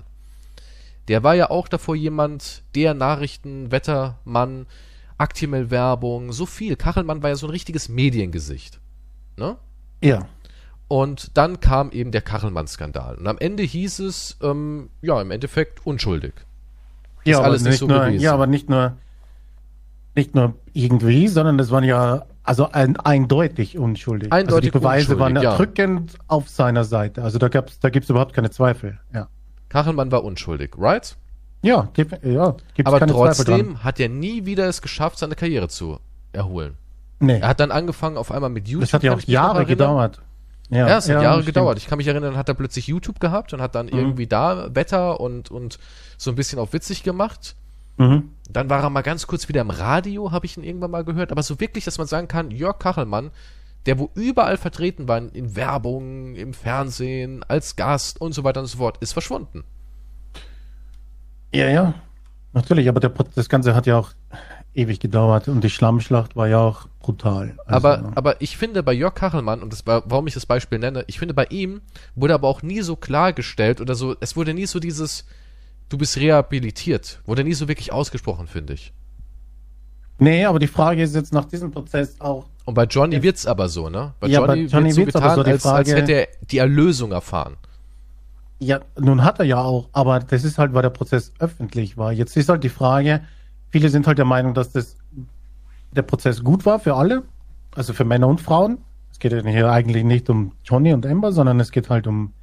Der war ja auch davor jemand, der Nachrichten, Wettermann, Actimel-Werbung, so viel. Kachelmann war ja so ein richtiges Mediengesicht. Ne? Ja. Und dann kam eben der Kachelmann-Skandal. Und am Ende hieß es, ähm, ja, im Endeffekt unschuldig. Ja, Ist alles nicht so nur, gewesen. Ja, aber nicht nur, nicht nur irgendwie, sondern es waren ja also ein, eindeutig unschuldig. Eindeutig also die Beweise waren erdrückend ja. auf seiner Seite. Also da gab's, da gibt's überhaupt keine Zweifel. Ja. Kachelmann war unschuldig, right? Ja, gibt, ja gibt's Aber keine trotzdem hat er nie wieder es geschafft, seine Karriere zu erholen. Nee. Er hat dann angefangen auf einmal mit YouTube. Das hat ja auch Jahre gedauert. Ja, ja es hat ja, Jahre gedauert. Ich kann mich erinnern, hat er plötzlich YouTube gehabt und hat dann mhm. irgendwie da Wetter und, und so ein bisschen auf witzig gemacht. Mhm. Dann war er mal ganz kurz wieder im Radio, habe ich ihn irgendwann mal gehört. Aber so wirklich, dass man sagen kann, Jörg Kachelmann, der wo überall vertreten war, in Werbung, im Fernsehen, als Gast und so weiter und so fort, ist verschwunden. Ja, ja, natürlich, aber der, das Ganze hat ja auch ewig gedauert und die Schlammschlacht war ja auch brutal. Also, aber, aber ich finde bei Jörg Kachelmann, und das war, warum ich das Beispiel nenne, ich finde bei ihm wurde aber auch nie so klargestellt oder so, es wurde nie so dieses, du bist rehabilitiert. Wurde nie so wirklich ausgesprochen, finde ich. Nee, aber die Frage ist jetzt nach diesem Prozess auch. Und bei Johnny wird es aber so, ne? Bei ja, Johnny, bei Johnny wird so getan, so als, Frage, als hätte er die Erlösung erfahren. Ja, nun hat er ja auch, aber das ist halt, weil der Prozess öffentlich war. Jetzt ist halt die Frage, viele sind halt der Meinung, dass das der Prozess gut war für alle, also für Männer und Frauen. Es geht ja hier eigentlich nicht um Johnny und Amber, sondern es geht halt um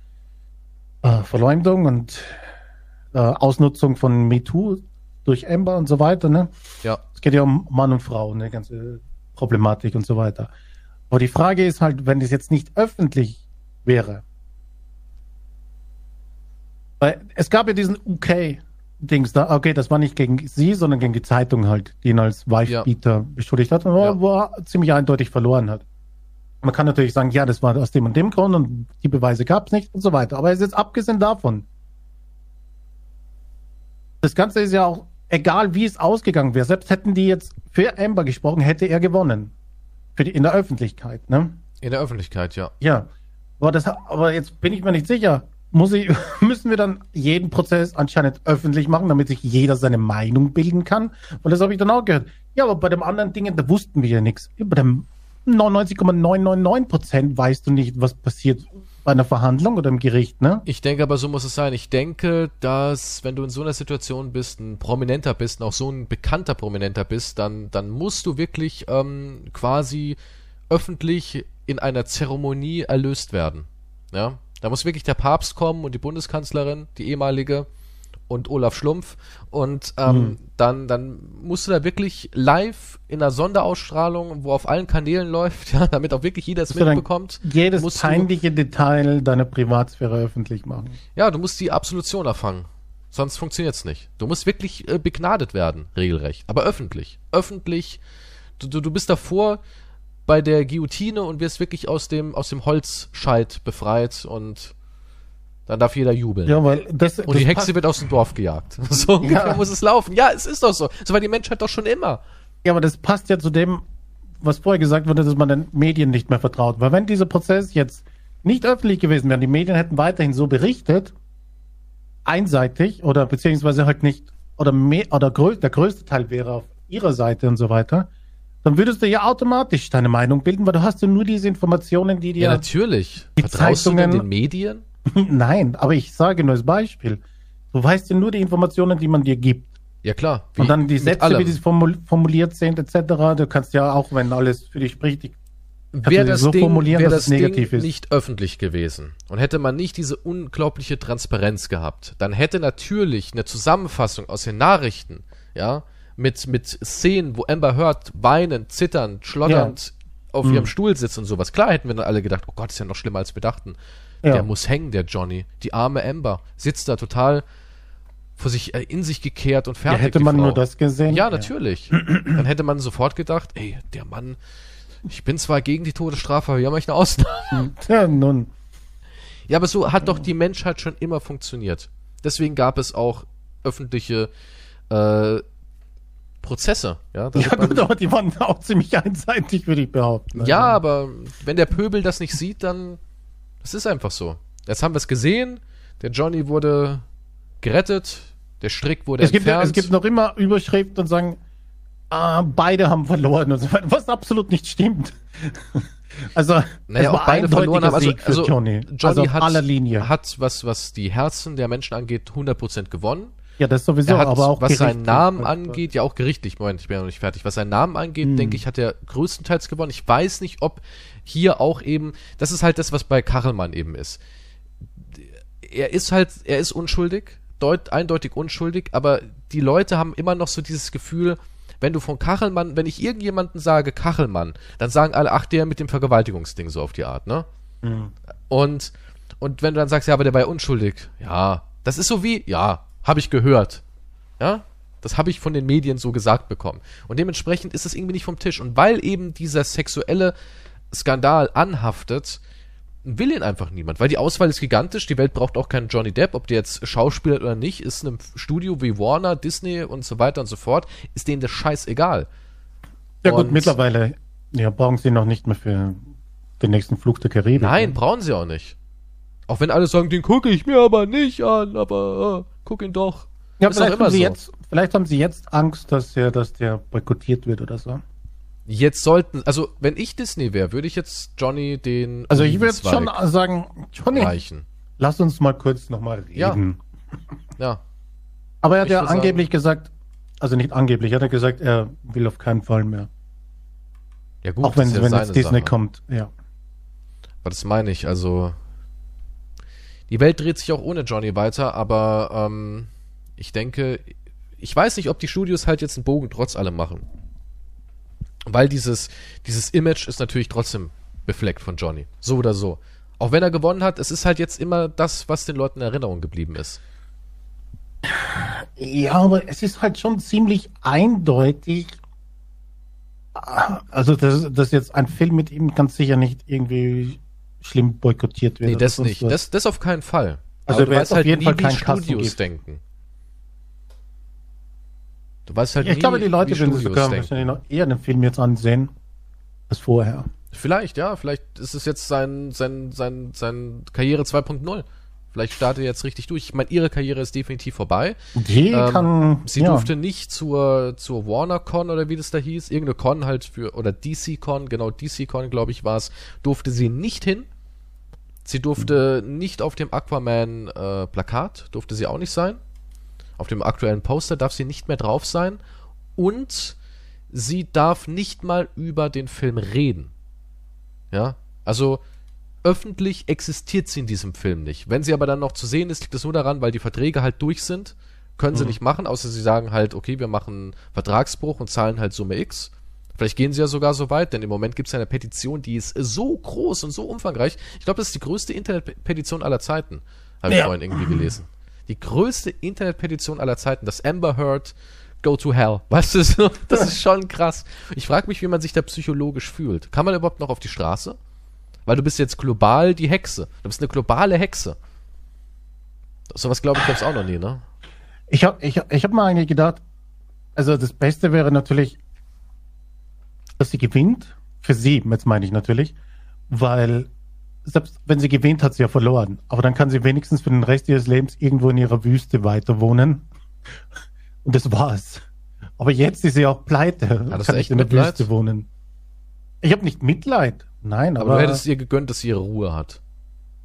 äh, Verleumdung und äh, Ausnutzung von MeToo durch Amber und so weiter. Ne? Ja. Es geht ja um Mann und Frau, eine ganze Problematik und so weiter. Aber die Frage ist halt, wenn das jetzt nicht öffentlich wäre, weil es gab ja diesen UK-Dings da, okay, das war nicht gegen sie, sondern gegen die Zeitung halt, die ihn als Weichbieter ja. beschuldigt hat und ja. wo er ziemlich eindeutig verloren hat. Man kann natürlich sagen, ja, das war aus dem und dem Grund und die Beweise gab es nicht und so weiter. Aber es ist jetzt abgesehen davon, das Ganze ist ja auch egal, wie es ausgegangen wäre. Selbst hätten die jetzt für Amber gesprochen, hätte er gewonnen. Für die, in der Öffentlichkeit, ne? In der Öffentlichkeit, ja. Ja. Aber, das, aber jetzt bin ich mir nicht sicher. Muss ich, müssen wir dann jeden Prozess anscheinend öffentlich machen, damit sich jeder seine Meinung bilden kann? Und das habe ich dann auch gehört. Ja, aber bei dem anderen Dingen, da wussten wir ja nichts. Bei dem 99,999 Prozent weißt du nicht, was passiert bei einer Verhandlung oder im Gericht, ne? Ich denke aber, so muss es sein. Ich denke, dass, wenn du in so einer Situation bist, ein Prominenter bist, und auch so ein bekannter Prominenter bist, dann, dann musst du wirklich ähm, quasi öffentlich in einer Zeremonie erlöst werden. Ja? Da muss wirklich der Papst kommen und die Bundeskanzlerin, die ehemalige, und Olaf Schlumpf. Und ähm, mhm. dann, dann musst du da wirklich live in einer Sonderausstrahlung, wo auf allen Kanälen läuft, ja, damit auch wirklich jeder es mitbekommt. Jedes peinliche Detail deiner Privatsphäre öffentlich machen. Ja, du musst die Absolution erfangen. Sonst funktioniert's nicht. Du musst wirklich äh, begnadet werden, regelrecht. Aber öffentlich. Öffentlich. Du, du, du bist davor bei der Guillotine und wirst wirklich aus dem, aus dem Holzscheit befreit und dann darf jeder jubeln. Ja, weil das, und das die Hexe wird aus dem Dorf gejagt. So ungefähr ja. muss es laufen. Ja, es ist doch so. So war die Menschheit doch schon immer. Ja, aber das passt ja zu dem, was vorher gesagt wurde, dass man den Medien nicht mehr vertraut. Weil wenn dieser Prozess jetzt nicht öffentlich gewesen wäre, die Medien hätten weiterhin so berichtet, einseitig oder beziehungsweise halt nicht, oder mehr, oder grö der größte Teil wäre auf ihrer Seite und so weiter, dann würdest du ja automatisch deine Meinung bilden, weil du hast ja nur diese Informationen, die dir. Ja, natürlich. Die Vertraust Zeitungen, du den Medien? Nein, aber ich sage nur als Beispiel. Du weißt ja nur die Informationen, die man dir gibt. Ja klar. Wie, und dann die Sätze, wie sie formuliert sind, etc. Du kannst ja auch, wenn alles für dich spricht, wäre das, so Ding, wär das Ding nicht öffentlich gewesen und hätte man nicht diese unglaubliche Transparenz gehabt, dann hätte natürlich eine Zusammenfassung aus den Nachrichten, ja, mit, mit Szenen, wo Amber hört, weinend, zitternd, schlotternd ja. auf mhm. ihrem Stuhl sitzt und sowas. Klar hätten wir dann alle gedacht, oh Gott, ist ja noch schlimmer als wir dachten. Ja. Der muss hängen, der Johnny. Die arme Amber sitzt da total vor sich äh, in sich gekehrt und fertig. Ja, hätte man Frau. nur das gesehen? Ja, natürlich. Dann hätte man sofort gedacht, ey, der Mann, ich bin zwar gegen die Todesstrafe, aber wir haben euch eine Ausnahme. Ja, nun. Ja, aber so hat doch die Menschheit schon immer funktioniert. Deswegen gab es auch öffentliche äh, Prozesse. Ja, ja gut, aber die waren auch ziemlich einseitig, würde ich behaupten. Ja, also. aber wenn der Pöbel das nicht sieht, dann das ist einfach so. Jetzt haben wir es gesehen, der Johnny wurde gerettet, der Strick wurde es entfernt. Gibt, es gibt noch immer Überschriften und sagen, ah, beide haben verloren und so weiter, was absolut nicht stimmt. Also, naja, auch beide verloren haben. Also, also Johnny, Johnny also hat, hat, was, was die Herzen der Menschen angeht, 100% gewonnen. Ja, das sowieso, hat, aber auch was seinen Namen angeht, ja auch gerichtlich, Moment, ich bin ja noch nicht fertig. Was seinen Namen angeht, hm. denke ich, hat er größtenteils gewonnen. Ich weiß nicht, ob hier auch eben, das ist halt das, was bei Kachelmann eben ist. Er ist halt, er ist unschuldig, deut, eindeutig unschuldig, aber die Leute haben immer noch so dieses Gefühl, wenn du von Kachelmann, wenn ich irgendjemanden sage Kachelmann, dann sagen alle, ach, der mit dem Vergewaltigungsding so auf die Art, ne? Mhm. Und, und wenn du dann sagst, ja, aber der war ja unschuldig, ja, das ist so wie, ja, habe ich gehört. Ja? Das habe ich von den Medien so gesagt bekommen. Und dementsprechend ist es irgendwie nicht vom Tisch. Und weil eben dieser sexuelle Skandal anhaftet, will ihn einfach niemand, weil die Auswahl ist gigantisch. Die Welt braucht auch keinen Johnny Depp, ob der jetzt Schauspieler oder nicht, ist in einem Studio wie Warner, Disney und so weiter und so fort, ist denen das scheiß egal. Ja gut, mittlerweile ja, brauchen sie noch nicht mehr für den nächsten Flug der Karibik. Nein, ne? brauchen sie auch nicht. Auch wenn alle sagen, den gucke ich mir aber nicht an, aber äh, guck ihn doch. Ja, ist vielleicht, haben sie so. jetzt, vielleicht haben sie jetzt Angst, dass der, dass der boykottiert wird oder so. Jetzt sollten, also wenn ich Disney wäre, würde ich jetzt Johnny den. Also ich würde schon sagen, Johnny, reichen. lass uns mal kurz nochmal reden. Ja. ja. Aber er hat ich ja angeblich sagen, gesagt, also nicht angeblich, hat er gesagt, er will auf keinen Fall mehr. Ja gut, auch wenn, ja wenn jetzt Disney Sache. kommt, ja. Aber das meine ich, also die Welt dreht sich auch ohne Johnny weiter, aber ähm, ich denke, ich weiß nicht, ob die Studios halt jetzt einen Bogen trotz allem machen. Weil dieses, dieses Image ist natürlich trotzdem befleckt von Johnny. So oder so. Auch wenn er gewonnen hat, es ist halt jetzt immer das, was den Leuten in Erinnerung geblieben ist. Ja, aber es ist halt schon ziemlich eindeutig. Also, dass, dass jetzt ein Film mit ihm ganz sicher nicht irgendwie schlimm boykottiert wird. Nee, das nicht. Das, das auf keinen Fall. Also, du weißt halt auf jeden nie, Fall kein Studios denken. Du weißt halt ja, Ich nie, glaube, die Leute würden sogar eher den Film jetzt ansehen als vorher. Vielleicht, ja. Vielleicht ist es jetzt sein, sein, sein, sein Karriere 2.0. Vielleicht startet jetzt richtig durch. Ich meine, ihre Karriere ist definitiv vorbei. Die ähm, kann. Sie ja. durfte nicht zur, zur WarnerCon oder wie das da hieß. Irgendeine Con halt für, oder DCCon, genau DCCon, glaube ich, war es, durfte sie nicht hin. Sie durfte mhm. nicht auf dem Aquaman-Plakat, äh, durfte sie auch nicht sein. Auf dem aktuellen Poster darf sie nicht mehr drauf sein und sie darf nicht mal über den Film reden. Ja, also öffentlich existiert sie in diesem Film nicht. Wenn sie aber dann noch zu sehen ist, liegt es nur daran, weil die Verträge halt durch sind. Können sie mhm. nicht machen, außer sie sagen halt, okay, wir machen Vertragsbruch und zahlen halt Summe X. Vielleicht gehen sie ja sogar so weit, denn im Moment gibt es eine Petition, die ist so groß und so umfangreich. Ich glaube, das ist die größte Internetpetition aller Zeiten. Habe ich ja. vorhin irgendwie gelesen die größte Internetpetition aller Zeiten, das Amber Heard Go to Hell. Weißt du, das ist schon krass. Ich frage mich, wie man sich da psychologisch fühlt. Kann man überhaupt noch auf die Straße? Weil du bist jetzt global die Hexe. Du bist eine globale Hexe. Sowas glaube ich gab es auch noch nie, ne? Ich habe ich, ich hab mal eigentlich gedacht, also das Beste wäre natürlich, dass sie gewinnt. Für sie, jetzt meine ich natürlich. Weil selbst wenn sie gewinnt, hat sie ja verloren. Aber dann kann sie wenigstens für den Rest ihres Lebens irgendwo in ihrer Wüste weiter wohnen. Und das war's. Aber jetzt ist sie auch pleite. Ja, das kann echt in der? Wüste wohnen. Ich habe nicht Mitleid. Nein, aber. Aber du hättest ihr gegönnt, dass sie ihre Ruhe hat.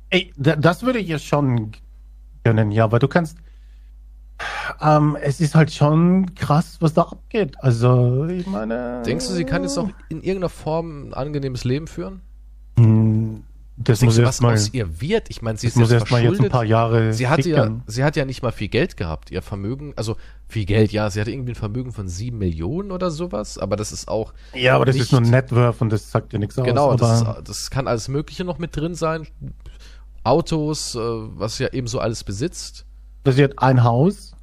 Ey, das würde ich ihr schon gönnen, ja, weil du kannst. Ähm, es ist halt schon krass, was da abgeht. Also, ich meine. Denkst du, sie kann jetzt auch in irgendeiner Form ein angenehmes Leben führen? Das muss was mal, aus ihr wird. Ich meine, sie ist muss erst mal jetzt ein paar Jahre. Sie hatte ja, sie hat ja nicht mal viel Geld gehabt. Ihr Vermögen, also viel Geld, ja, sie hatte irgendwie ein Vermögen von sieben Millionen oder sowas, aber das ist auch. Ja, aber das nicht, ist nur ein Networth und das sagt ja nichts genau, aus. Genau, das, das, kann alles Mögliche noch mit drin sein. Autos, äh, was ja eben so alles besitzt. Sie hat ein Haus,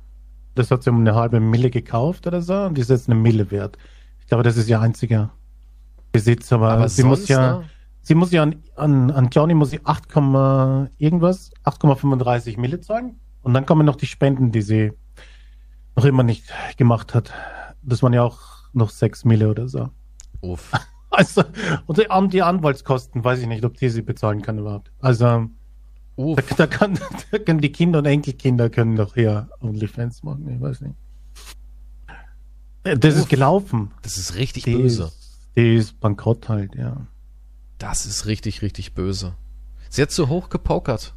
das hat sie um eine halbe Mille gekauft oder so, und die ist jetzt eine Mille wert. Ich glaube, das ist ihr einziger Besitz, aber, aber sie muss ja. Ne? Sie muss ja an, an, an Johnny muss sie 8, irgendwas, 8,35 Mille zahlen. Und dann kommen noch die Spenden, die sie noch immer nicht gemacht hat. Das waren ja auch noch 6 Mille oder so. Uff. Also, und die, die Anwaltskosten, weiß ich nicht, ob die sie bezahlen kann überhaupt. Also, Uff. Da, da, kann, da können die Kinder und Enkelkinder können doch hier OnlyFans machen, ich weiß nicht. Das Uff. ist gelaufen. Das ist richtig die böse. Ist, die ist bankrott halt, ja. Das ist richtig, richtig böse. Sie hat zu hoch gepokert.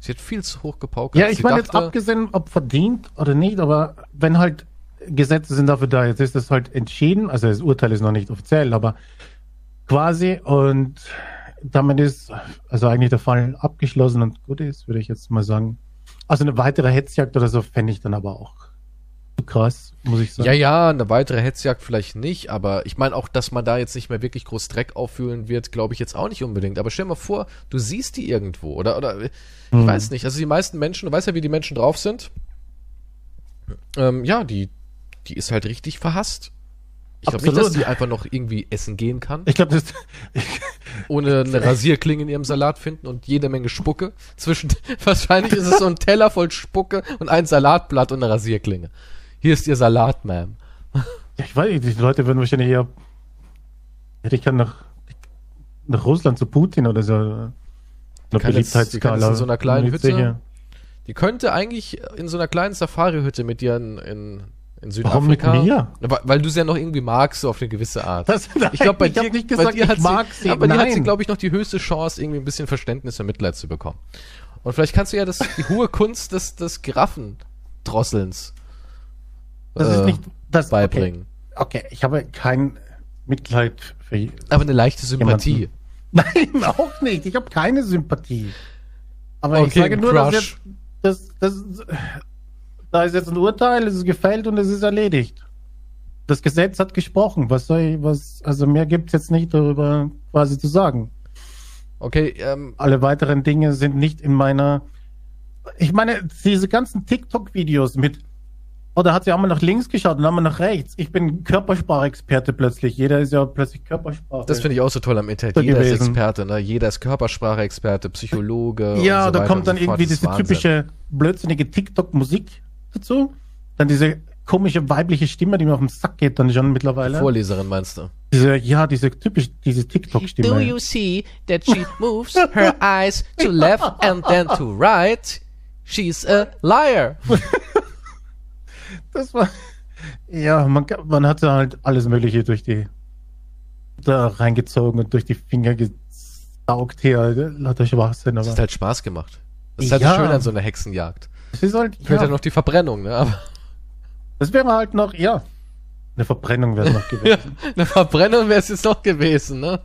Sie hat viel zu hoch gepokert. Ja, ich meine jetzt abgesehen, ob verdient oder nicht, aber wenn halt Gesetze sind dafür da, jetzt ist das halt entschieden, also das Urteil ist noch nicht offiziell, aber quasi und damit ist also eigentlich der Fall abgeschlossen und gut ist, würde ich jetzt mal sagen. Also eine weitere Hetzjagd oder so fände ich dann aber auch krass, muss ich sagen. Ja, ja, eine weitere Hetzjagd vielleicht nicht, aber ich meine auch, dass man da jetzt nicht mehr wirklich groß Dreck auffühlen wird, glaube ich jetzt auch nicht unbedingt. Aber stell dir mal vor, du siehst die irgendwo oder, oder ich hm. weiß nicht. Also die meisten Menschen, du weißt ja, wie die Menschen drauf sind. Ähm, ja, die, die ist halt richtig verhasst. Ich glaube nicht, dass die einfach noch irgendwie essen gehen kann. Ich glaube, das. ohne eine Rasierklinge in ihrem Salat finden und jede Menge Spucke. Zwischen, wahrscheinlich ist es so ein Teller voll Spucke und ein Salatblatt und eine Rasierklinge. Hier ist Ihr Salat, Ma'am. Ja, ich weiß nicht, die Leute würden wahrscheinlich eher. Hätte ich kann nach, nach Russland zu Putin oder so. Eine Beliebtheitsskala. in so einer kleinen Hütte. Sicher. Die könnte eigentlich in so einer kleinen Safari-Hütte mit dir in, in, in Südafrika. Warum mit mir? Weil, weil du sie ja noch irgendwie magst, so auf eine gewisse Art. Das, nein, ich glaube, bei, dir, nicht gesagt, bei dir hat mag sie, aber hat sie, glaube ich, noch die höchste Chance, irgendwie ein bisschen Verständnis und Mitleid zu bekommen. Und vielleicht kannst du ja das, die hohe Kunst des, des Giraffendrosselns das ist äh, nicht das beibringen. Okay. okay, ich habe kein Mitleid für. Aber eine leichte Sympathie. Jemanden. Nein, auch nicht. Ich habe keine Sympathie. Aber okay, ich sage nur, dass jetzt, das, das, da ist jetzt ein Urteil, es ist gefällt und es ist erledigt. Das Gesetz hat gesprochen. Was soll ich, was, also mehr gibt es jetzt nicht darüber quasi zu sagen. Okay, ähm, Alle weiteren Dinge sind nicht in meiner. Ich meine, diese ganzen TikTok-Videos mit oder hat sie auch mal nach links geschaut und dann mal nach rechts? Ich bin Körpersprachexperte plötzlich. Jeder ist ja plötzlich Körpersprache. Das finde ich auch so toll am Internet. Jeder gewesen. ist Experte, ne? Jeder ist Körpersprache-Experte, Psychologe. Ja, so da kommt dann irgendwie diese Wahnsinn. typische blödsinnige TikTok-Musik dazu. Dann diese komische weibliche Stimme, die mir auf den Sack geht dann schon mittlerweile. Vorleserin meinst du? Diese, ja, diese typische, diese TikTok-Stimme. Do you see that she moves her eyes to left and then to right? She's a liar. Das war. Ja, man, man hatte halt alles Mögliche durch die. da reingezogen und durch die Finger gesaugt hier. Lauter Schwachsinn. Aber. Das hat halt Spaß gemacht. Das ist halt ja. schön an so einer Hexenjagd. Das ist halt. Fehlt ja. halt noch die Verbrennung, ne? Aber das wäre halt noch, ja. Eine Verbrennung wäre es noch gewesen. ja, eine Verbrennung wäre es jetzt noch gewesen, ne?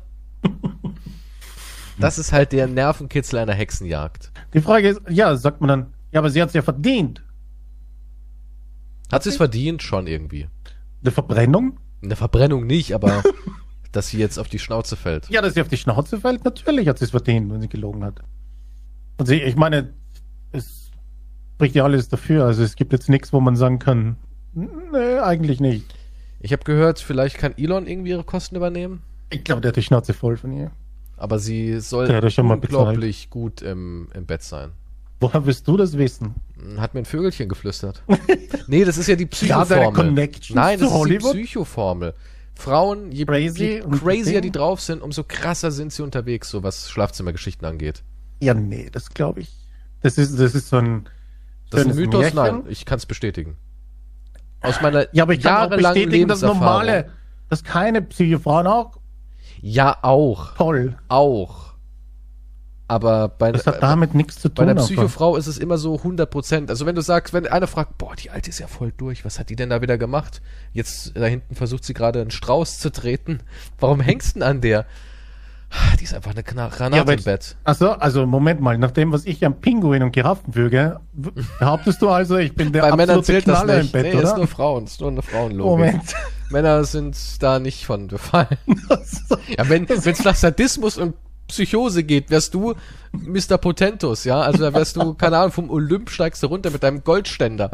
das ist halt der Nervenkitzel einer Hexenjagd. Die Frage ist, ja, sagt man dann, ja, aber sie hat es ja verdient. Hat sie es verdient schon irgendwie. Eine Verbrennung? Eine Verbrennung nicht, aber dass sie jetzt auf die Schnauze fällt. Ja, dass sie auf die Schnauze fällt, natürlich hat sie es verdient, wenn sie gelogen hat. Und sie, ich meine, es spricht ja alles dafür. Also es gibt jetzt nichts, wo man sagen kann, nee, eigentlich nicht. Ich habe gehört, vielleicht kann Elon irgendwie ihre Kosten übernehmen. Ich glaube, der hat die Schnauze voll von ihr. Aber sie soll unglaublich gut im, im Bett sein. Woher willst du das wissen? Hat mir ein Vögelchen geflüstert. nee, das ist ja die Psychoformel. Nein, das ist die Psychoformel. Frauen, je, Crazy crazier die drauf sind, umso krasser sind sie unterwegs, so was Schlafzimmergeschichten angeht. Ja, nee, das glaube ich. Das ist, das ist so ein. Das ist ein Mythos? Märchen. Nein, ich kann es bestätigen. Aus meiner ja, aber ich kann auch bestätigen, dass normale, dass keine Psychofrauen auch. Ja, auch. Toll. Auch. Aber bei, das hat damit nichts zu tun. Bei der Psychofrau ist es immer so 100 Prozent. Also wenn du sagst, wenn einer fragt, boah, die Alte ist ja voll durch, was hat die denn da wieder gemacht? Jetzt da hinten versucht sie gerade einen Strauß zu treten. Warum hängst du denn an der? Die ist einfach eine Granate ja, im Bett. Achso, also Moment mal, nach dem, was ich am Pinguin und Giraffen füge, behauptest du also, ich bin der Bei Männern zählt das nicht. im Bett, nee, oder? ist nur Frauen, ist nur eine Frauenlogik. Moment. Männer sind da nicht von befallen. ja, wenn es nach Sadismus und Psychose geht, wärst du Mr. Potentus, ja? Also da wärst du, keine Ahnung, vom Olymp steigst du runter mit deinem Goldständer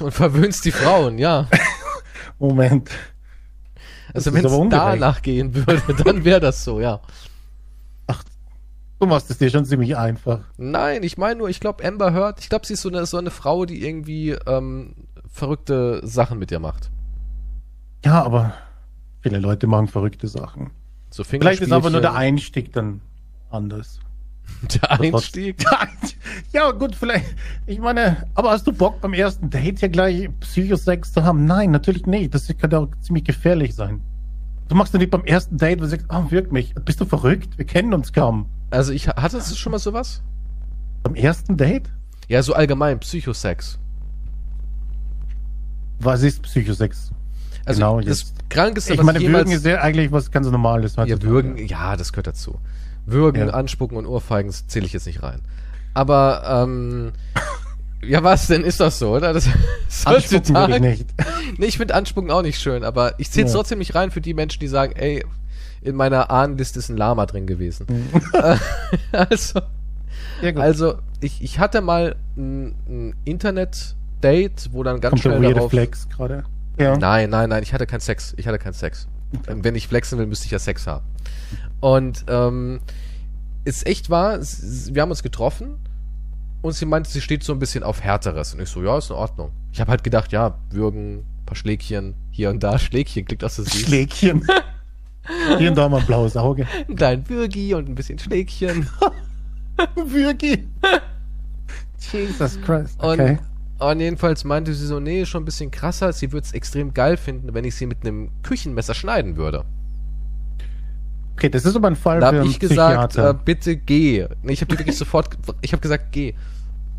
und verwöhnst die Frauen, ja. Moment. Also wenn es danach gehen würde, dann wäre das so, ja. Ach, du machst es dir schon ziemlich einfach. Nein, ich meine nur, ich glaube, Amber hört, ich glaube, sie ist so eine, so eine Frau, die irgendwie ähm, verrückte Sachen mit dir macht. Ja, aber viele Leute machen verrückte Sachen. So Vielleicht ist aber nur der Einstieg dann anders. Der Einstieg? ja, gut, vielleicht. Ich meine, aber hast du Bock beim ersten Date ja gleich Psychosex zu haben? Nein, natürlich nicht. Das könnte auch ziemlich gefährlich sein. Du machst doch nicht beim ersten Date, wo du sagst, oh, wirk mich. Bist du verrückt? Wir kennen uns kaum. Also ich, hattest du schon mal sowas? Beim ersten Date? Ja, so allgemein, Psychosex. Was ist Psychosex? Also genau, das. Krankeste, ich was meine, jemals... Würgen ist ja eigentlich was ganz Normales. Ja, Würgen, ja, das gehört dazu. Würgen, ja. Anspucken und Ohrfeigen zähle ich jetzt nicht rein. Aber, ähm, ja, was denn? Ist das so, oder? Das, das anspucken würde ich nicht. Nee, ich finde Anspucken auch nicht schön, aber ich zähle es ja. trotzdem nicht rein für die Menschen, die sagen, ey, in meiner Ahnenliste ist ein Lama drin gewesen. Mhm. also, also ich, ich hatte mal ein, ein Internet-Date, wo dann ganz Kommt schnell darauf... Flex gerade? Ja. Nein, nein, nein, ich hatte keinen Sex. Ich hatte keinen Sex. Okay. Wenn ich flexen will, müsste ich ja Sex haben. Und ähm, ist echt wahr, wir haben uns getroffen und sie meinte, sie steht so ein bisschen auf Härteres. Und ich so, ja, ist in Ordnung. Ich habe halt gedacht, ja, würgen, paar Schlägchen, hier und da Schlägchen, klingt auch so süß. Schlägchen. hier und da mal ein blaues Auge. Ein kleinen Würgi und ein bisschen Schlägchen. Würgi. Jesus Christ. Okay. Und, und jedenfalls meinte sie so, nee, schon ein bisschen krasser. Sie würde es extrem geil finden, wenn ich sie mit einem Küchenmesser schneiden würde. Okay, das ist aber ein Fall da für einen ich gesagt, äh, bitte geh. Nee, ich habe dir wirklich sofort, ich habe gesagt, geh,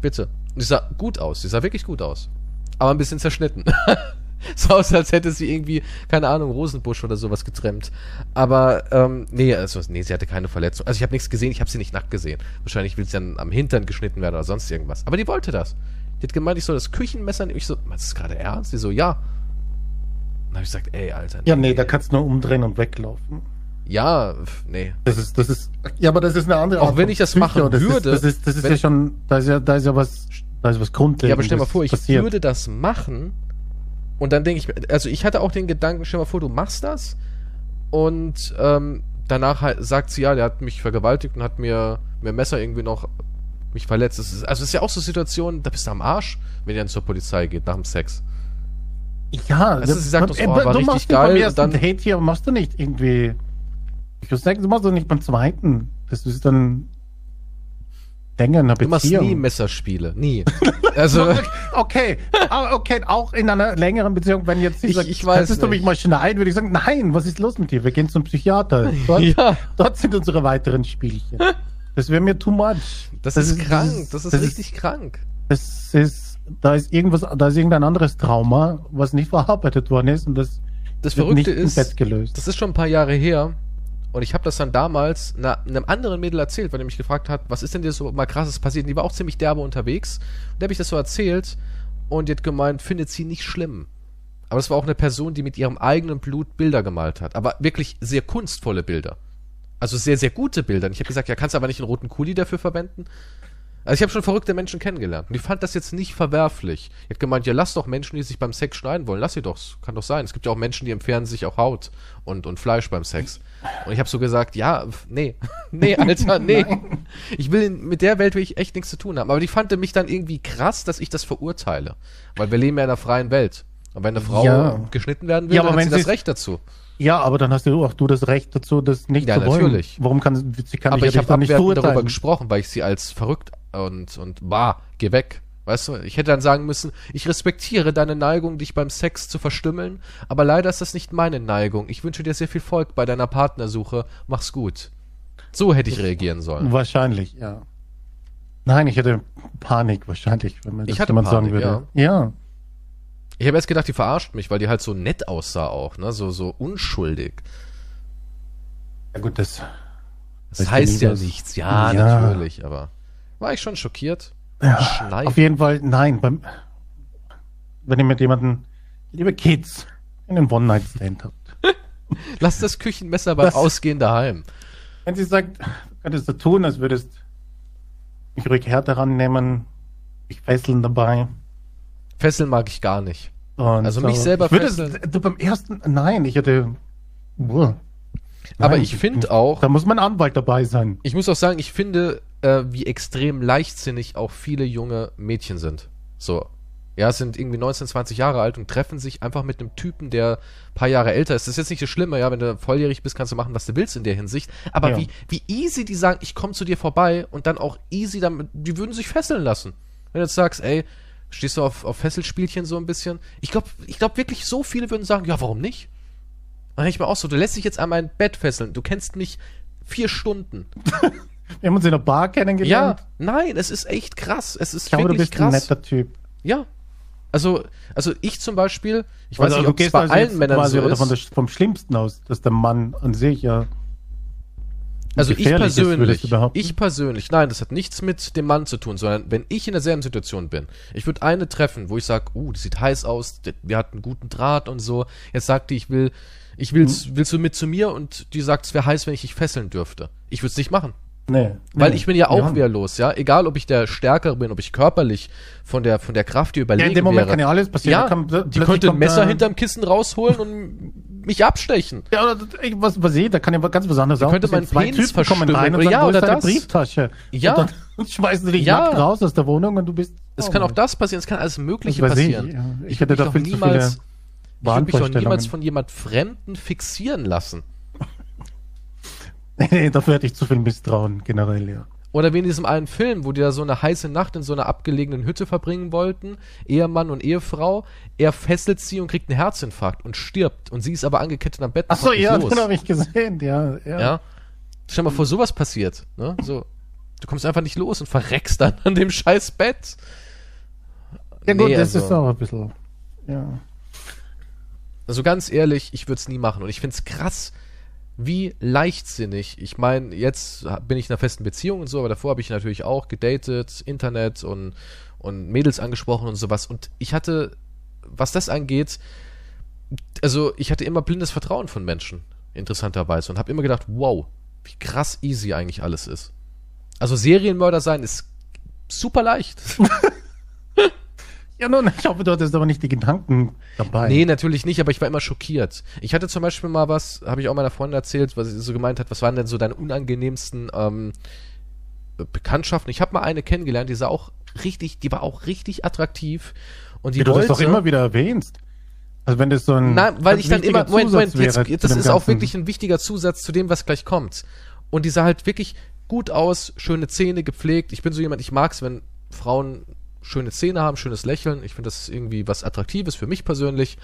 bitte. Und sie sah gut aus, sie sah wirklich gut aus, aber ein bisschen zerschnitten. so aus, als hätte sie irgendwie, keine Ahnung, Rosenbusch oder sowas getrennt. Aber ähm, nee, also nee, sie hatte keine Verletzung. Also ich habe nichts gesehen, ich habe sie nicht nackt gesehen. Wahrscheinlich will sie dann am Hintern geschnitten werden oder sonst irgendwas. Aber die wollte das. Die hat gemeint, ich soll das Küchenmesser nehmen. Ich so, meinst du das gerade ernst? Die so, ja. Dann habe ich gesagt, ey, Alter. Nee, ja, nee, da kannst du nur umdrehen und weglaufen. Ja, nee. Das ist, das ist, ja, aber das ist eine andere Art Auch wenn ich das Psycho. machen das würde. Ist, das ist, das ist ja schon, da ist ja, da ist ja was, da ist was Grundlegendes. Ja, aber stell mal vor, ich passiert. würde das machen und dann denke ich, also ich hatte auch den Gedanken, stell mal vor, du machst das und ähm, danach halt sagt sie, ja, der hat mich vergewaltigt und hat mir mir Messer irgendwie noch mich verletzt. Das ist, also es ist ja auch so eine Situation, da bist du am Arsch, wenn ihr dann zur Polizei geht nach dem Sex. Ja, also, sie sagt, äh, oh, war richtig geil. Und dann Date hier machst du nicht irgendwie ich würde sagen, du machst doch nicht beim zweiten. Das ist dann länger in einer Beziehung. Du machst nie Messerspiele. Nie. Also. okay. Okay, auch in einer längeren Beziehung, wenn jetzt ich, sagt, ich weiß nicht. du mich mal schneiden, würde ich sagen, nein, was ist los mit dir? Wir gehen zum Psychiater. Dort, ja. dort sind unsere weiteren Spielchen. Das wäre mir too much. Das, das ist, ist, krank. Das ist das richtig ist, krank. Das ist, da ist irgendwas, da ist irgendein anderes Trauma, was nicht verarbeitet worden ist und das, das Verrückte ist, das ist schon ein paar Jahre her. Und ich habe das dann damals na, einem anderen Mädel erzählt, weil er mich gefragt hat, was ist denn dir so mal krasses passiert? Und die war auch ziemlich derbe unterwegs. Und der habe ich das so erzählt und die hat gemeint, findet sie nicht schlimm. Aber das war auch eine Person, die mit ihrem eigenen Blut Bilder gemalt hat. Aber wirklich sehr kunstvolle Bilder. Also sehr, sehr gute Bilder. Und ich habe gesagt, ja, kannst du aber nicht einen roten Kuli dafür verwenden? Also ich habe schon verrückte Menschen kennengelernt. Und die fand das jetzt nicht verwerflich. Die hat gemeint, ja, lass doch Menschen, die sich beim Sex schneiden wollen. Lass sie doch. Kann doch sein. Es gibt ja auch Menschen, die entfernen sich auch Haut und, und Fleisch beim Sex. Und ich habe so gesagt, ja, nee. nee, Alter, nee. ich will, mit der Welt will ich echt nichts zu tun haben. Aber die fand mich dann irgendwie krass, dass ich das verurteile. Weil wir leben ja in einer freien Welt. Und wenn eine Frau ja. geschnitten werden will, ja, dann hat sie das Recht dazu. Ja, aber dann hast du auch du das Recht dazu, das nicht ja, zu wollen. natürlich. Warum kann sie kann aber ich, ich habe nicht darüber gesprochen, weil ich sie als verrückt und und bah, geh weg. Weißt du, ich hätte dann sagen müssen, ich respektiere deine Neigung, dich beim Sex zu verstümmeln, aber leider ist das nicht meine Neigung. Ich wünsche dir sehr viel Volk bei deiner Partnersuche. Mach's gut. So hätte ich reagieren sollen. Wahrscheinlich, ja. Nein, ich hätte Panik wahrscheinlich, wenn man das ich jemand sagen würde. Ja. ja. Ich habe erst gedacht, die verarscht mich, weil die halt so nett aussah auch, ne? So, so unschuldig. Ja gut, das. Das heißt ja nichts. Ja, ja, natürlich, aber war ich schon schockiert. Ja, auf jeden Fall, nein. Beim, wenn ihr mit jemandem, liebe Kids, einen One-Night-Stand habt. Lass das Küchenmesser beim das, Ausgehen daheim. Wenn sie sagt, du könntest du tun, als würdest mich ruhig härter rannehmen, mich fesseln dabei. Fesseln mag ich gar nicht. Und also mich selber fesseln. Du beim ersten, nein, ich hätte. Buh. Aber ich finde auch. Da muss mein Anwalt dabei sein. Ich muss auch sagen, ich finde, äh, wie extrem leichtsinnig auch viele junge Mädchen sind. So. ja, sind irgendwie 19, 20 Jahre alt und treffen sich einfach mit einem Typen, der paar Jahre älter ist. Das ist jetzt nicht das Schlimme, ja, wenn du volljährig bist, kannst du machen, was du willst in der Hinsicht. Aber ja. wie, wie easy die sagen, ich komme zu dir vorbei und dann auch easy damit, die würden sich fesseln lassen. Wenn du jetzt sagst, ey, stehst du auf, auf Fesselspielchen so ein bisschen? Ich glaube, ich glaube wirklich, so viele würden sagen, ja, warum nicht? Dann ich mir auch so, du lässt dich jetzt an mein Bett fesseln, du kennst mich vier Stunden. Wir haben uns in der Bar kennengelernt. Ja, nein, es ist echt krass. Es ist ich glaube, wirklich du bist krass. ein netter Typ. Ja, also, also ich zum Beispiel, ich weiß also, nicht, ob es bei also allen Männern so ist. Von der, vom Schlimmsten aus, dass der Mann an sich ja. Also ich persönlich, ich persönlich, nein, das hat nichts mit dem Mann zu tun, sondern wenn ich in derselben Situation bin, ich würde eine treffen, wo ich sage, uh, die sieht heiß aus, wir hatten einen guten Draht und so. Jetzt sagt die, ich will, ich will, hm. willst du mit zu mir und die sagt, es wäre heiß, wenn ich dich fesseln dürfte. Ich würde es nicht machen. Nee. Weil nee. ich bin ja auch ja. wehrlos, ja. Egal, ob ich der Stärkere bin, ob ich körperlich von der, von der Kraft hier überlegen ja, in dem Moment wäre. kann ja alles passieren. Ja, kann, die könnte ein Messer hinterm Kissen rausholen und mich abstechen. Ja, oder was, was ich, da kann ja ganz was anderes auch. Könnte mein zwei Penis Typen kommen rein und sagen, ja, oder das? Brieftasche. Ja. Und dann schmeißen sie dich ja. nackt raus aus der Wohnung und du bist. Es oh, kann auch das passieren, es kann alles Mögliche passieren. Ich, ja. ich, ich hätte da viel niemals, zu viele ich würde mich doch niemals von jemand Fremden fixieren lassen. dafür hätte ich zu viel Misstrauen generell, ja. Oder wie in diesem einen Film, wo die da so eine heiße Nacht in so einer abgelegenen Hütte verbringen wollten, Ehemann und Ehefrau, er fesselt sie und kriegt einen Herzinfarkt und stirbt und sie ist aber angekettet am Bett. Achso, ja, los. den habe ich gesehen, ja, ja. Ja. Stell mal vor, sowas passiert, ne? So, du kommst einfach nicht los und verreckst dann an dem scheiß Bett. Ja gut, nee, das also, ist auch ein bisschen, ja. Also ganz ehrlich, ich würde es nie machen und ich finde es krass, wie leichtsinnig. Ich meine, jetzt bin ich in einer festen Beziehung und so, aber davor habe ich natürlich auch gedatet, Internet und, und Mädels angesprochen und sowas. Und ich hatte, was das angeht, also ich hatte immer blindes Vertrauen von Menschen, interessanterweise, und habe immer gedacht, wow, wie krass easy eigentlich alles ist. Also Serienmörder sein ist super leicht. Ja, nun, ich hoffe, du hattest aber nicht die Gedanken dabei. Nee, natürlich nicht, aber ich war immer schockiert. Ich hatte zum Beispiel mal was, habe ich auch meiner Freundin erzählt, was sie so gemeint hat, was waren denn so deine unangenehmsten ähm, Bekanntschaften? Ich habe mal eine kennengelernt, die sah auch richtig, die war auch richtig attraktiv. Und die Wie wollte, du das doch immer wieder erwähnst. Also wenn das so ein Nein, weil ich dann immer Moment, Moment, jetzt, jetzt das ist auch wirklich ein wichtiger Zusatz zu dem, was gleich kommt. Und die sah halt wirklich gut aus, schöne Zähne, gepflegt. Ich bin so jemand, ich mag's, wenn Frauen schöne Zähne haben, schönes Lächeln. Ich finde, das ist irgendwie was Attraktives für mich persönlich.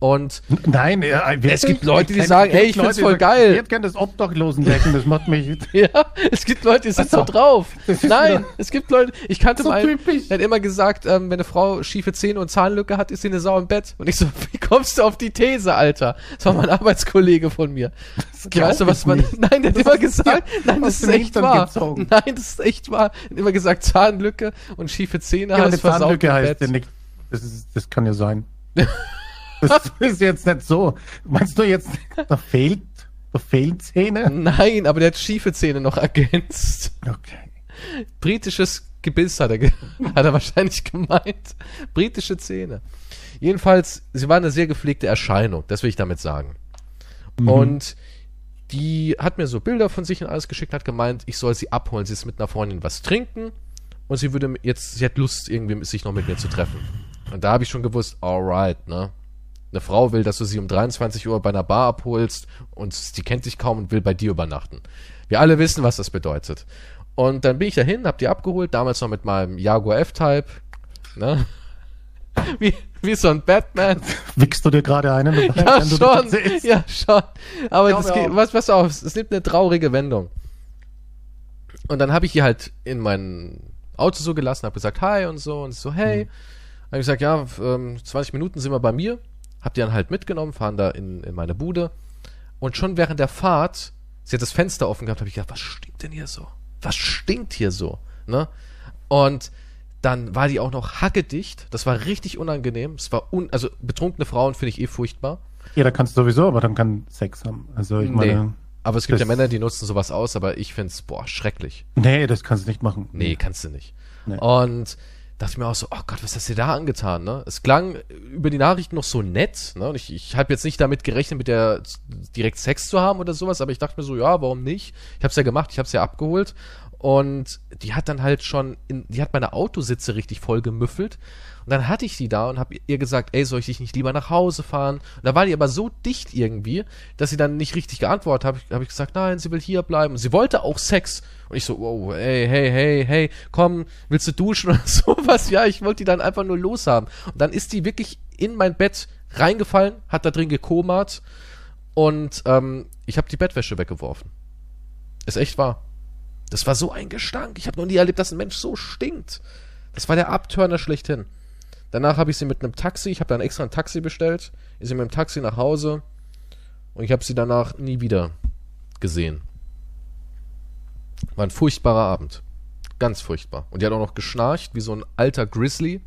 Und nein, äh, es gibt Leute, die sagen, ey, ich finde es voll geil. Ich hätte das Obdachlosenlächeln, das macht mich. ja, es gibt Leute, die sind so drauf. Nein, es gibt Leute, ich kannte so mal, der hat immer gesagt, ähm, wenn eine Frau schiefe Zähne und Zahnlücke hat, ist sie eine Sau im Bett. Und ich so, wie kommst du auf die These, Alter? Das war mein Arbeitskollege von mir. Weißt du, was man, nicht. nein, der hat immer gesagt, nein, das ist echt wahr. Gezogen. Nein, das ist echt wahr. Er hat immer gesagt, Zahnlücke und schiefe Zähne ja, hast Zahnlücke heißt ja nicht. Das, ist, das kann ja sein. das ist jetzt nicht so. Meinst du jetzt, da fehlt, da fehlen Zähne? Nein, aber der hat schiefe Zähne noch ergänzt. Okay. Britisches Gebiss hat er, hat er wahrscheinlich gemeint. Britische Zähne. Jedenfalls, sie war eine sehr gepflegte Erscheinung, das will ich damit sagen. Mhm. Und die hat mir so Bilder von sich und alles geschickt, hat gemeint, ich soll sie abholen. Sie ist mit einer Freundin was trinken und sie würde jetzt, sie hat Lust, irgendwie sich noch mit mir zu treffen. Und da habe ich schon gewusst, alright, ne? Eine Frau will, dass du sie um 23 Uhr bei einer Bar abholst und die kennt sich kaum und will bei dir übernachten. Wir alle wissen, was das bedeutet. Und dann bin ich dahin, hab die abgeholt, damals noch mit meinem Jaguar F-Type, ne? Wie, wie so ein Batman. Wickst du dir gerade einen? ja, schon. Ja, schon. Aber das geht, was, pass auf, es nimmt eine traurige Wendung. Und dann habe ich hier halt in meinen Auto so gelassen, habe gesagt Hi und so und so Hey. Mhm. Habe ich gesagt, ja, ähm, 20 Minuten sind wir bei mir. Hab die dann halt mitgenommen, fahren da in, in meine Bude. Und schon während der Fahrt, sie hat das Fenster offen gehabt, habe ich gedacht, was stinkt denn hier so? Was stinkt hier so? Ne? Und dann war die auch noch hackedicht. Das war richtig unangenehm. Es war un also betrunkene Frauen finde ich eh furchtbar. Ja, da kannst du sowieso, aber dann kann Sex haben. Also ich meine. Aber es gibt ja Männer, die nutzen sowas aus, aber ich finde es, boah, schrecklich. Nee, das kannst du nicht machen. Nee, kannst du nicht. Nee. Und dachte ich mir auch so, oh Gott, was hast du dir da angetan, ne? Es klang über die Nachrichten noch so nett, ne? Und ich, ich habe jetzt nicht damit gerechnet, mit der direkt Sex zu haben oder sowas, aber ich dachte mir so, ja, warum nicht? Ich habe es ja gemacht, ich habe es ja abgeholt Und die hat dann halt schon, in, die hat meine Autositze richtig voll gemüffelt. Und dann hatte ich die da und habe ihr gesagt, ey, soll ich dich nicht lieber nach Hause fahren? Und da war die aber so dicht irgendwie, dass sie dann nicht richtig geantwortet hat. Habe hab ich gesagt, nein, sie will hier bleiben. Und sie wollte auch Sex. Und ich so, wow, ey, hey, hey, hey, komm, willst du duschen oder sowas? Ja, ich wollte die dann einfach nur loshaben. Und dann ist die wirklich in mein Bett reingefallen, hat da drin gekomat und ähm, ich habe die Bettwäsche weggeworfen. Ist echt wahr. Das war so ein Gestank. Ich habe noch nie erlebt, dass ein Mensch so stinkt. Das war der Abtörner schlechthin. Danach habe ich sie mit einem Taxi, ich habe dann extra ein Taxi bestellt, ist sie mit dem Taxi nach Hause und ich habe sie danach nie wieder gesehen. War ein furchtbarer Abend. Ganz furchtbar. Und die hat auch noch geschnarcht, wie so ein alter Grizzly.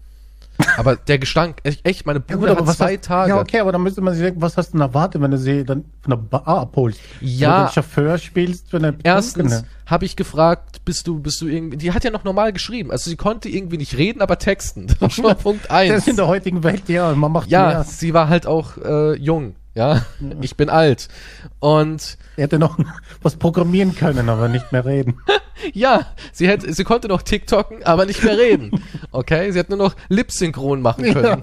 Aber der Gestank, echt, meine Bude ja, gut, hat zwei hast, Tage. Ja, okay, aber dann müsste man sich denken, was hast du denn erwartet, wenn du sie dann von der Bar abholst? Ja. Wenn du den Chauffeur spielst, wenn er Erstens habe ich gefragt, bist du, bist du irgendwie, die hat ja noch normal geschrieben. Also sie konnte irgendwie nicht reden, aber texten. Das war schon Punkt eins. Das ist in der heutigen Welt, ja, man macht Ja, mehr. sie war halt auch äh, jung. Ja, ich bin alt. Und er hätte noch was programmieren können, aber nicht mehr reden. ja, sie hätte, sie konnte noch TikToken, aber nicht mehr reden. Okay, sie hat nur noch Lip-Synchron machen können. Ja.